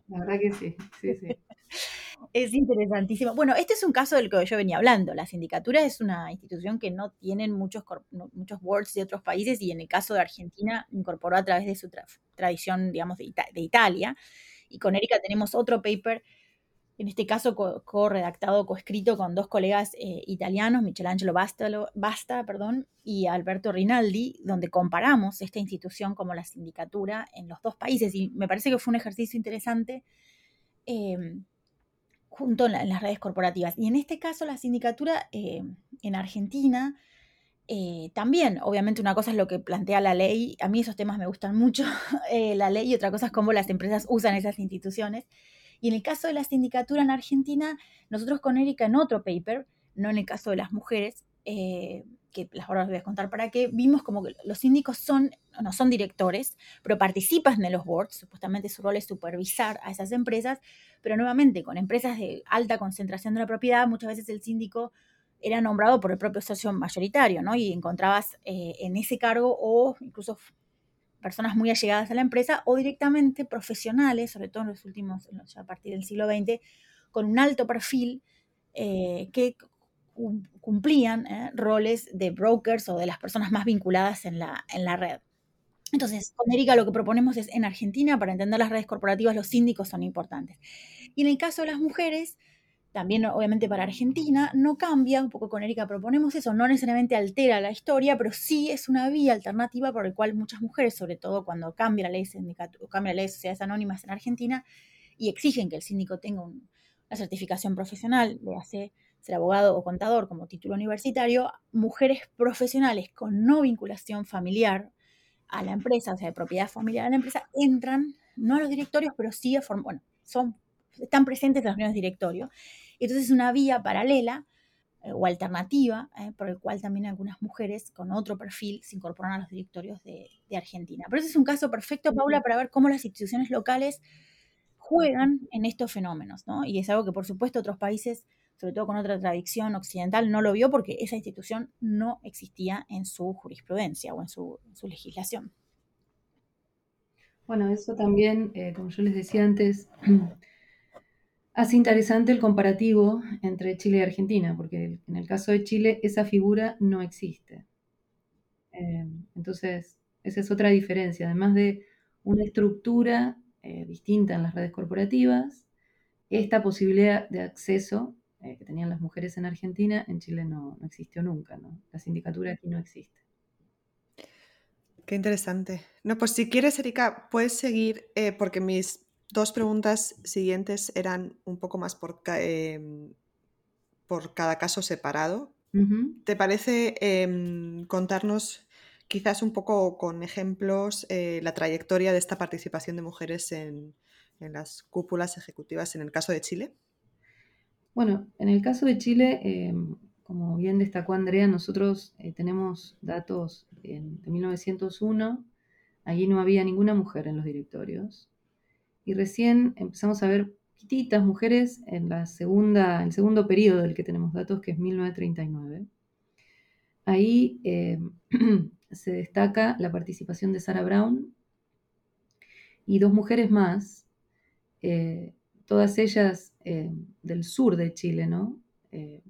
Speaker 2: la verdad que sí, sí, sí.
Speaker 3: Es interesantísimo. Bueno, este es un caso del que yo venía hablando. La sindicatura es una institución que no tienen muchos, muchos boards de otros países y en el caso de Argentina incorporó a través de su tradición, digamos, de, Italia. Y con Erika tenemos otro paper, en este caso co-redactado, co-escrito con dos colegas eh, italianos, Michelangelo Basta, Basta perdón, y Alberto Rinaldi, donde comparamos esta institución como la sindicatura en los dos países. Y me parece que fue un ejercicio interesante. Em, junto en, las redes corporativas. Y en este caso la sindicatura eh, en Argentina eh, también, obviamente una cosa es lo que plantea la ley, a mí esos temas me gustan mucho, eh, la ley, y otra cosa es cómo las empresas usan esas instituciones. Y en el caso de la sindicatura en Argentina, nosotros con Erika en otro paper, no en el caso de las mujeres, que las ahora voy a contar para qué, vimos como que los síndicos son, no son directores, pero participan en los boards, supuestamente su rol es supervisar a esas empresas, pero nuevamente con empresas de alta concentración de la propiedad, muchas veces el síndico era nombrado por el propio socio mayoritario, ¿no? Y encontrabas eh, en ese cargo o incluso personas muy allegadas a la empresa o directamente profesionales, sobre todo en los últimos, a partir del siglo XX, con un alto perfil eh, que cumplían eh, roles de brokers o de las personas más vinculadas en la, en la red. Entonces, con Erika lo que proponemos es, en Argentina, para entender las redes corporativas, los síndicos son importantes. Y en el caso de las mujeres, también obviamente para Argentina, no cambia, un poco con Erika proponemos eso, no necesariamente altera la historia, pero sí es una vía alternativa por la cual muchas mujeres, sobre todo cuando cambia la ley, sindicato, cambia la ley de sociedades anónimas en Argentina, y exigen que el síndico tenga una certificación profesional, le hace ser abogado o contador como título universitario, mujeres profesionales con no vinculación familiar a la empresa, o sea, de propiedad familiar a la empresa, entran, no a los directorios, pero sí a formar, bueno, son están presentes en los reuniones de directorio. Entonces es una vía paralela eh, o alternativa eh, por el cual también algunas mujeres con otro perfil se incorporan a los directorios de, de Argentina. Pero ese es un caso perfecto, Paula, para ver cómo las instituciones locales juegan en estos fenómenos, ¿no? Y es algo que por supuesto otros países sobre todo con otra tradición occidental, no lo vio porque esa institución no existía en su jurisprudencia o en su, legislación.
Speaker 2: Bueno, eso también, eh, como yo les decía antes, hace interesante el comparativo entre Chile y Argentina, porque en el caso de Chile esa figura no existe. Eh, entonces, esa es otra diferencia, además de una estructura eh, distinta en las redes corporativas, esta posibilidad de acceso eh, que tenían las mujeres en Argentina, en Chile no, existió nunca, ¿no? La sindicatura aquí no existe.
Speaker 1: Qué interesante. No, pues si quieres, Erika, puedes seguir, eh, porque mis dos preguntas siguientes eran un poco más por, em, por cada caso separado. ¿Te parece em, contarnos quizás un poco con ejemplos eh, la trayectoria de esta participación de mujeres en, en las cúpulas ejecutivas en el caso de Chile?
Speaker 2: Bueno, en el caso de Chile, eh, como bien destacó Andrea, nosotros eh, tenemos datos de 1901. Allí no había ninguna mujer en los directorios. Y recién empezamos a ver poquititas mujeres en la segunda, el segundo periodo del que tenemos datos, que es 1939. Ahí eh, se destaca la participación de Sarah Brown y dos mujeres más, todas ellas eh, del sur de Chile, ¿no? Eh,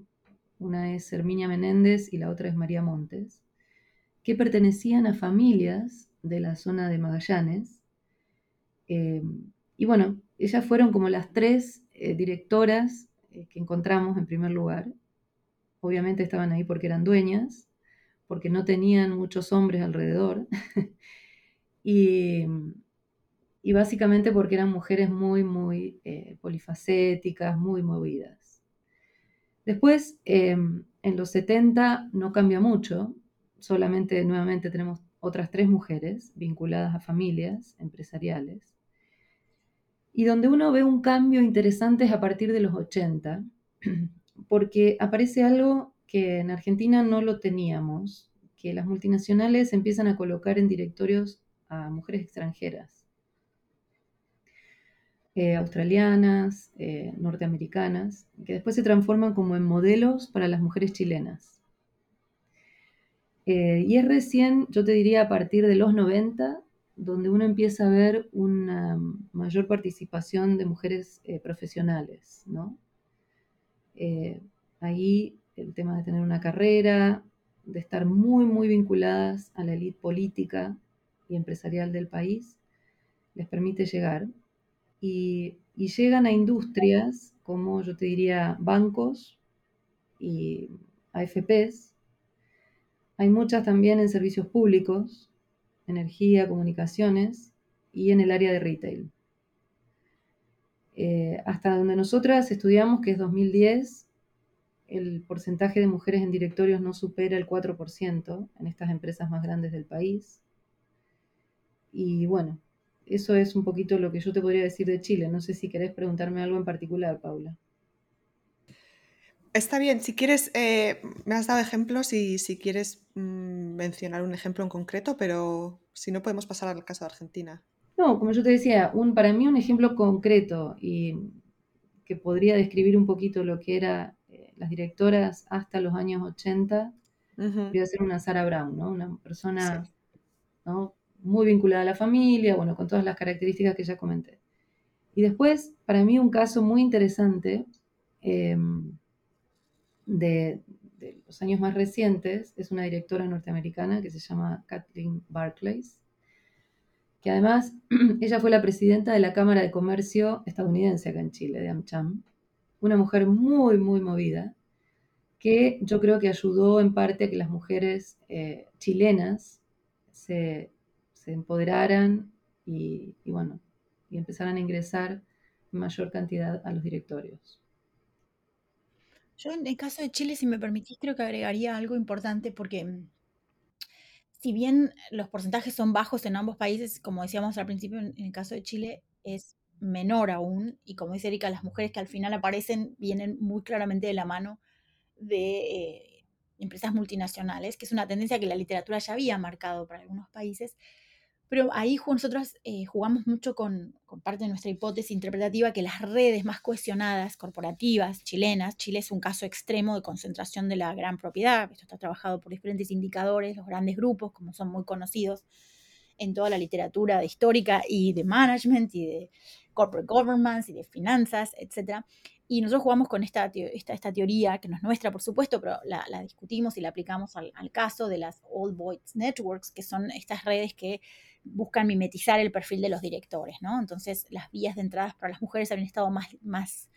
Speaker 2: una es Herminia Menéndez y la otra es María Montes, que pertenecían a familias de la zona de Magallanes. Eh, y bueno, ellas fueron como las tres directoras que encontramos en primer lugar. Obviamente estaban ahí porque eran dueñas, porque no tenían muchos hombres alrededor. y, y básicamente porque eran mujeres muy, muy eh, polifacéticas, muy movidas. Después, em, en los 70 no cambia mucho, solamente nuevamente tenemos otras tres mujeres vinculadas a familias empresariales, y donde uno ve un cambio interesante es a partir de los 80, porque aparece algo que en Argentina no lo teníamos, que las multinacionales empiezan a colocar en directorios a mujeres extranjeras. Eh, australianas, eh, norteamericanas, que después se transforman como en modelos para las mujeres chilenas. Eh, y es recién, yo te diría, a partir de los 90, donde uno empieza a ver una mayor participación de mujeres profesionales, ¿no? ahí el tema de tener una carrera, de estar muy, muy vinculadas a la élite política y empresarial del país, les permite llegar y, llegan a industrias como yo te diría bancos y AFPs. Hay muchas también en servicios públicos, energía, comunicaciones y en el área de retail. Eh, hasta donde nosotras estudiamos, que es 2010, el porcentaje de mujeres en directorios no supera el 4% en estas empresas más grandes del país. Y bueno, eso es un poquito lo que yo te podría decir de Chile. No sé si querés preguntarme algo en particular, Paula.
Speaker 1: Está bien, si quieres, eh, me has dado ejemplos y si quieres mm, mencionar un ejemplo en concreto, pero si no podemos pasar al caso de Argentina.
Speaker 2: No, como yo te decía, un, para mí un ejemplo concreto y que podría describir un poquito lo que eran eh, las directoras hasta los años 80, voy a ser una Sara Brown, ¿no? Una persona ¿no? Muy vinculada a la familia, bueno, con todas las características que ya comenté. Y después, para mí, un caso muy interesante em, de, los años más recientes es una directora norteamericana que se llama Kathleen Barclays, que además ella fue la presidenta de la Cámara de Comercio estadounidense acá en Chile, de AmCham, una mujer muy, muy movida, que yo creo que ayudó en parte a que las mujeres eh, chilenas se empoderaran y, bueno, y empezaran a ingresar mayor cantidad a los directorios.
Speaker 3: Yo en el caso de Chile, si me permitís, creo que agregaría algo importante porque mm, si bien los porcentajes son bajos en ambos países, como decíamos al principio, en el caso de Chile es menor aún, y como dice Erika, las mujeres que al final aparecen vienen muy claramente de la mano de eh, empresas multinacionales, que es una tendencia que la literatura ya había marcado para algunos países, pero ahí nosotros eh, jugamos mucho con, parte de nuestra hipótesis interpretativa que las redes más cohesionadas, corporativas, chilenas, Chile es un caso extremo de concentración de la gran propiedad, esto está trabajado por diferentes indicadores, los grandes grupos, como son muy conocidos en toda la literatura de histórica y de management y de corporate governance y de finanzas, etc. Y nosotros jugamos con esta, esta, esta teoría, que no es nuestra, por supuesto, pero la, discutimos y la aplicamos al, caso de las Old Boys Networks, que son estas redes que buscan mimetizar el perfil de los directores, ¿no? Entonces, las vías de entradas para las mujeres habían estado más, más,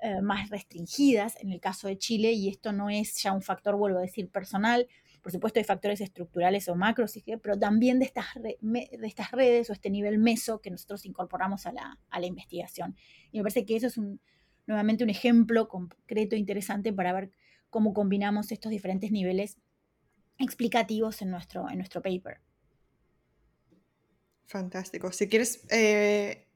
Speaker 3: eh, más restringidas en el caso de Chile y esto no es ya un factor, vuelvo a decir, personal. Por supuesto, hay factores estructurales o macros, pero también de estas, de estas redes o este nivel meso que nosotros incorporamos a la, a la investigación. Y me parece que eso es un, nuevamente un ejemplo concreto e interesante para ver cómo combinamos estos diferentes niveles explicativos en nuestro, en nuestro paper.
Speaker 1: Fantástico. Si quieres eh,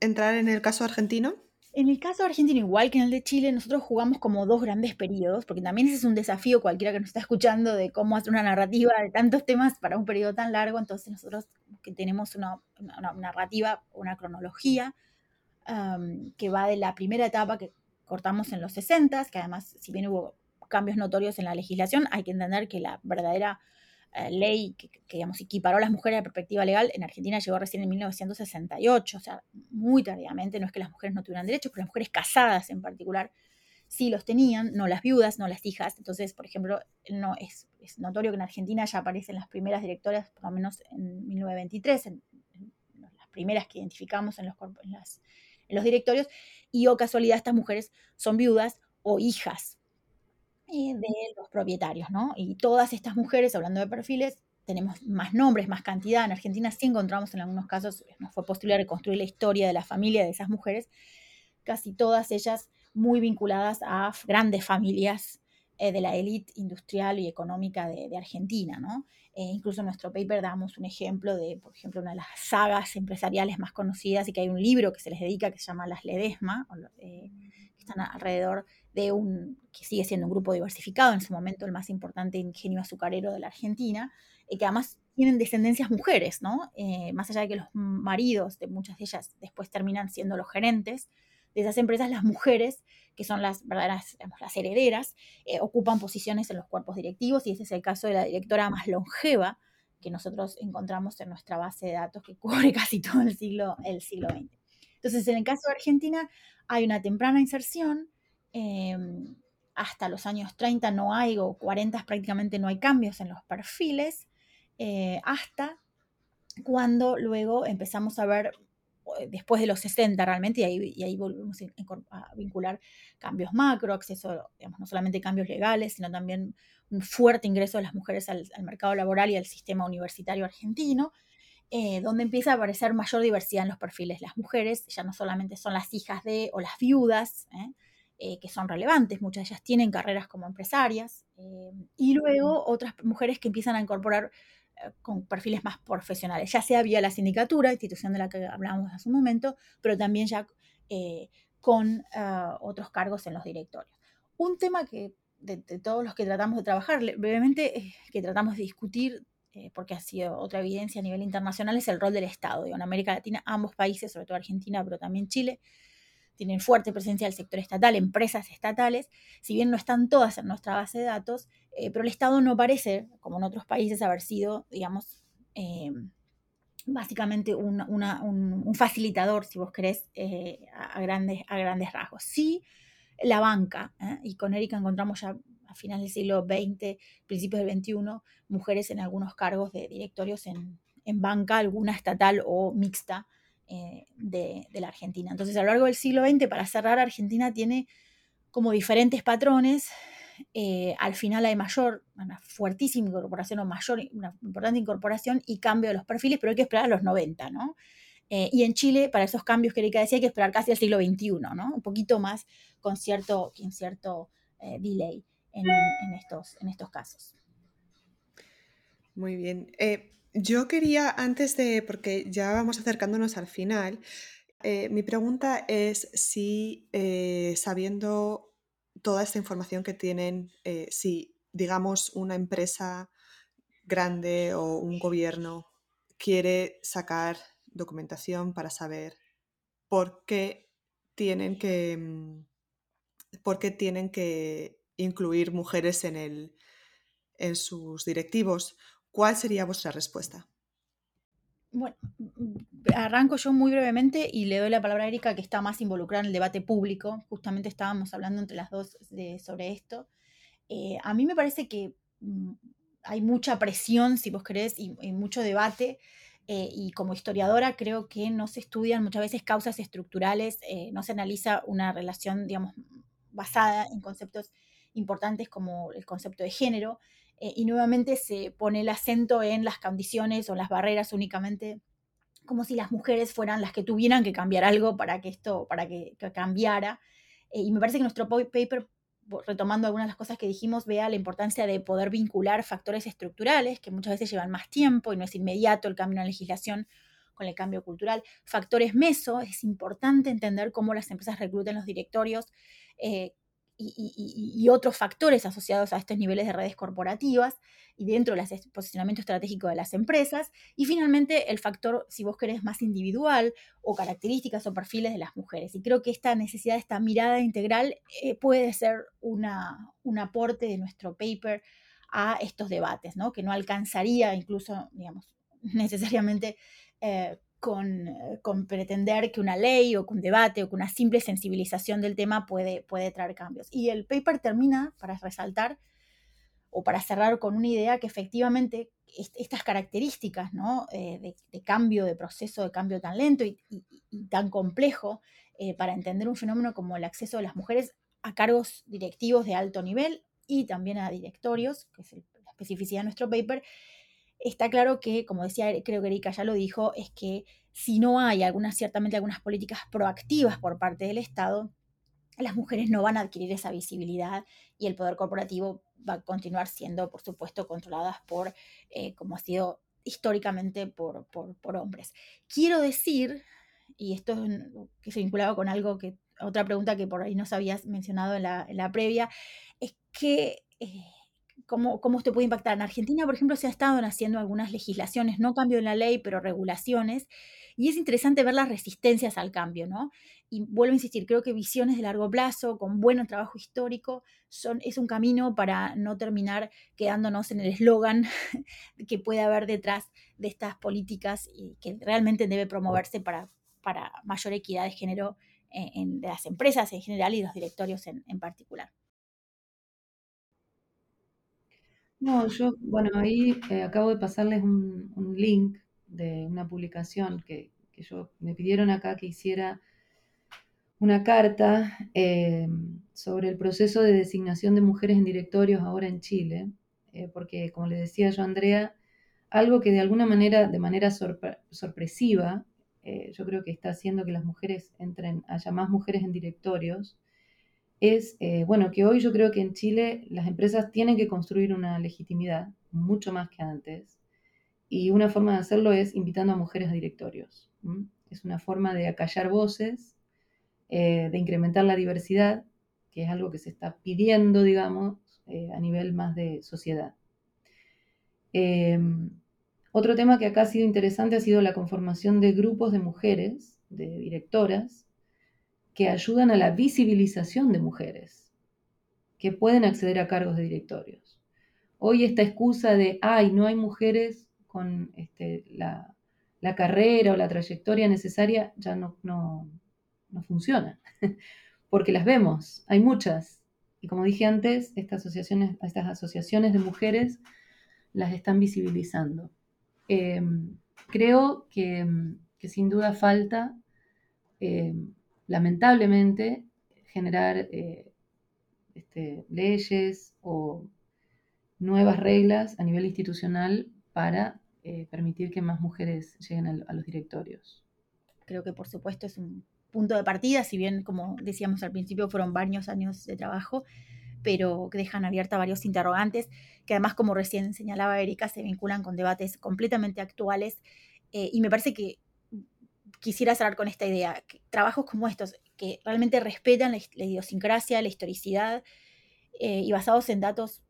Speaker 1: entrar en el caso argentino.
Speaker 3: En el caso argentino, igual que en el de Chile, nosotros jugamos como dos grandes periodos, porque también ese es un desafío cualquiera que nos está escuchando de cómo hacer una narrativa de tantos temas para un periodo tan largo. Entonces nosotros que tenemos una, narrativa, una cronología que va de la primera etapa que cortamos en los 60, que además, si bien hubo cambios notorios en la legislación, hay que entender que la verdadera eh, ley que, digamos, equiparó a las mujeres a perspectiva legal en Argentina llegó recién en 1968, o sea, muy tardíamente, no es que las mujeres no tuvieran derechos, pero las mujeres casadas en particular sí los tenían, no las viudas, no las hijas. Entonces, por ejemplo, no, es, notorio que en Argentina ya aparecen las primeras directoras, por lo menos en 1923, en, las primeras que identificamos en los, en los directorios, y o oh casualidad estas mujeres son viudas o hijas eh, de los propietarios, ¿no? Y todas estas mujeres, hablando de perfiles, tenemos más nombres, más cantidad. En Argentina sí encontramos en algunos casos, nos fue posible reconstruir la historia de la familia de esas mujeres, casi todas ellas muy vinculadas a grandes familias eh, de la élite industrial y económica de, Argentina, ¿no? Eh, incluso en nuestro paper damos un ejemplo de, por ejemplo, una de las sagas empresariales más conocidas y que hay un libro que se les dedica que se llama Las Ledesma, que están alrededor de un, que sigue siendo un grupo diversificado, en su momento el más importante ingenio azucarero de la Argentina, y que además tienen descendencias mujeres, ¿no? Eh, más allá de que los maridos de muchas de ellas después terminan siendo los gerentes de esas empresas, las mujeres, que son las verdaderas, las herederas, eh, ocupan posiciones en los cuerpos directivos, y ese es el caso de la directora más longeva que nosotros encontramos en nuestra base de datos que cubre casi todo el siglo, el siglo XX. Entonces, en el caso de Argentina, hay una temprana inserción, Em, hasta los años 30 no hay, o 40 prácticamente no hay cambios en los perfiles, eh, hasta cuando luego empezamos a ver, eh, después de los 60 realmente, y ahí, y ahí volvemos a vincular cambios macro, acceso, digamos, no solamente cambios legales, sino también un fuerte ingreso de las mujeres al, mercado laboral y al sistema universitario argentino, eh, donde empieza a aparecer mayor diversidad en los perfiles. Las mujeres ya no solamente son las hijas de o las viudas, eh, que son relevantes, muchas de ellas tienen carreras como empresarias, eh, y luego otras mujeres que empiezan a incorporar eh, con perfiles más profesionales, ya sea vía la sindicatura, institución de la que hablábamos hace un momento, pero también ya con ah, otros cargos en los directorios. Un tema que de, todos los que tratamos de trabajar, brevemente, que tratamos de discutir, porque ha sido otra evidencia a nivel internacional, es el rol del Estado. en América Latina, ambos países, sobre todo Argentina, pero también Chile, tienen fuerte presencia del sector estatal, empresas estatales, si bien no están todas en nuestra base de datos, eh, pero el Estado no parece, como en otros países, haber sido, digamos, eh, básicamente un, facilitador, si vos querés, eh, a, grandes, a grandes rasgos. Sí, la banca, y con Erika encontramos ya a finales del siglo XX, principios del XXI, mujeres en algunos cargos de directorios en, en banca, alguna estatal o mixta, eh, de, la Argentina. Entonces, a lo largo del siglo XX, para cerrar, Argentina tiene como diferentes patrones. Eh, al final hay mayor, una fuertísima incorporación o mayor, una importante incorporación y cambio de los perfiles, pero hay que esperar a los 90, ¿no? Eh, y en Chile, para esos cambios que Erika decía, hay que esperar casi al siglo XXI, ¿no? Un poquito más con cierto, con cierto delay en, estos, en estos casos.
Speaker 1: Muy bien. Yo quería, antes de, porque ya vamos acercándonos al final, eh, mi pregunta es si, eh, sabiendo toda esta información que tienen, eh, si, digamos, una empresa grande o un gobierno quiere sacar documentación para saber por qué tienen que, mm, por qué tienen que incluir mujeres en, el, en sus directivos, ¿cuál sería vuestra respuesta?
Speaker 3: Bueno, arranco yo muy brevemente y le doy la palabra a Erika, que está más involucrada en el debate público. Justamente estábamos hablando entre las dos sobre esto. Eh, a mí me parece que mm, hay mucha presión, si vos querés, y, mucho debate. Eh, y como historiadora creo que no se estudian muchas veces causas estructurales, eh, no se analiza una relación, digamos, basada en conceptos importantes como el concepto de género. Eh, y nuevamente se pone el acento en las condiciones o las barreras únicamente, como si las mujeres fueran las que tuvieran que cambiar algo para que esto, para que, cambiara. Eh, y me parece que nuestro paper, retomando algunas de las cosas que dijimos, vea la importancia de poder vincular factores estructurales que muchas veces llevan más tiempo y no es inmediato el cambio en la legislación con el cambio cultural. Factores meso, es importante entender cómo las empresas reclutan los directorios, eh, y, otros factores asociados a estos niveles de redes corporativas y dentro del posicionamiento estratégico de las empresas. Y finalmente el factor, si vos querés, más individual o características o perfiles de las mujeres. Y creo que esta necesidad, esta mirada integral eh, puede ser una, un aporte de nuestro paper a estos debates, ¿no? que no alcanzaría incluso, digamos, necesariamente eh, eh, con, pretender que una ley o que un debate o que una simple sensibilización del tema puede, puede traer cambios. Y el paper termina, para resaltar o para cerrar con una idea que efectivamente estas características ¿no? Eh, de, cambio, de proceso de cambio tan lento y, tan complejo eh, para entender un fenómeno como el acceso de las mujeres a cargos directivos de alto nivel y también a directorios, que es la especificidad de nuestro paper, está claro que, como decía, creo que Erika ya lo dijo, es que si no hay algunas, ciertamente algunas políticas proactivas por parte del Estado, las mujeres no van a adquirir esa visibilidad y el poder corporativo va a continuar siendo, por supuesto, controladas por, eh, como ha sido históricamente, por, por, hombres. Quiero decir, y esto que se vinculaba con algo que, otra pregunta que por ahí nos habías mencionado en la, en la previa, es que eh, cómo, cómo esto puede impactar. En Argentina, por ejemplo, se ha estado haciendo algunas legislaciones, no cambio en la ley, pero regulaciones, y es interesante ver las resistencias al cambio, ¿no? Y vuelvo a insistir, creo que visiones de largo plazo, con buen trabajo histórico, son, es un camino para no terminar quedándonos en el eslogan que puede haber detrás de estas políticas y que realmente debe promoverse para, para mayor equidad de género en, de las empresas en general y los directorios en particular.
Speaker 2: No, yo, bueno, ahí eh, acabo de pasarles un, link de una publicación que, yo me pidieron acá que hiciera una carta eh, sobre el proceso de designación de mujeres en directorios ahora en Chile, eh, porque como le decía yo Andrea, algo que de alguna manera, de manera sorpresiva, yo creo que está haciendo que las mujeres entren, haya más mujeres en directorios, es, eh, bueno, que hoy yo creo que en Chile las empresas tienen que construir una legitimidad mucho más que antes. Y una forma de hacerlo es invitando a mujeres a directorios. Es una forma de acallar voces, eh, de incrementar la diversidad, que es algo que se está pidiendo, digamos, eh, a nivel más de sociedad. Em, otro tema que acá ha sido interesante ha sido la conformación de grupos de mujeres, de directoras, que ayudan a la visibilización de mujeres que pueden acceder a cargos de directorios. Hoy esta excusa de, ay, no hay mujeres con este, la, carrera o la trayectoria necesaria ya no, no, funciona, porque las vemos, hay muchas. Y como dije antes, estas asociaciones, estas asociaciones de mujeres las están visibilizando. Em, creo que, sin duda falta em, lamentablemente, generar eh, este, leyes o nuevas reglas a nivel institucional para eh, permitir que más mujeres lleguen a, los directorios.
Speaker 3: Creo que por supuesto es un punto de partida, si bien como decíamos al principio fueron varios años de trabajo, pero que dejan abierta varios interrogantes que además, como recién señalaba Erika, se vinculan con debates completamente actuales eh, y me parece que quisiera cerrar con esta idea. trabajos como estos, que realmente respetan la, idiosincrasia, la historicidad, eh, y basados en datos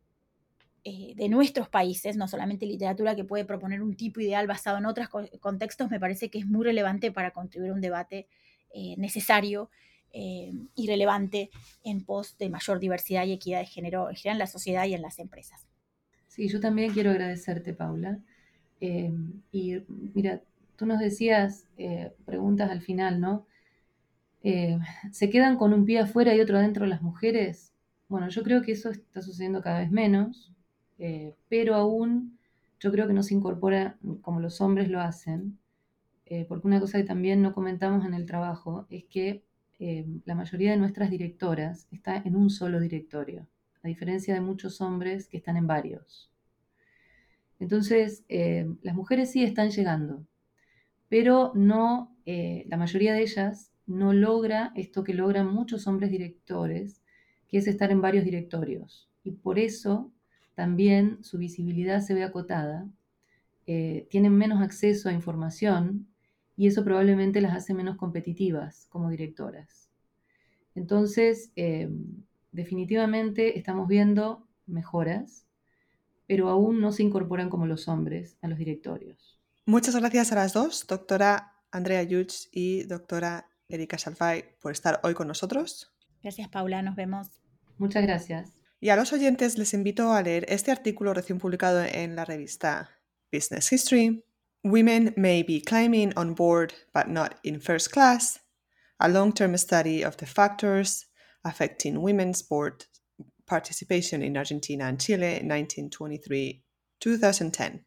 Speaker 3: eh, de nuestros países, no solamente literatura que puede proponer un tipo ideal basado en otros contextos, me parece que es muy relevante para contribuir a un debate eh, necesario y relevante en pos de mayor diversidad y equidad de género en la sociedad y en las empresas.
Speaker 2: Sí, yo también quiero agradecerte, Paula. y mira, tú nos decías preguntas al final, ¿no? ¿Se quedan con un pie afuera y otro adentro las mujeres? Bueno, yo creo que eso está sucediendo cada vez menos, eh, pero aún yo creo que no se incorpora como los hombres lo hacen, eh, porque una cosa que también no comentamos en el trabajo es que eh, la mayoría de nuestras directoras está en un solo directorio, a diferencia de muchos hombres que están en varios. Entonces, las mujeres sí están llegando, pero no, la mayoría de ellas no logra esto que logran muchos hombres directores, que es estar en varios directorios. Y por eso también su visibilidad se ve acotada, eh, tienen menos acceso a información y eso probablemente las hace menos competitivas como directoras. Entonces, eh, definitivamente estamos viendo mejoras, pero aún no se incorporan como los hombres a los directorios.
Speaker 1: Muchas gracias a las dos, doctora Andrea Yuch y doctora Erika Salfay, por estar hoy con nosotros.
Speaker 3: Gracias, Paula. Nos vemos.
Speaker 2: Muchas gracias.
Speaker 1: Y a los oyentes les invito a leer este artículo recién publicado en la revista Business History. Women may be climbing on board but not in first class. A long-term study of the factors affecting women's board participation in Argentina and Chile 1923-2010.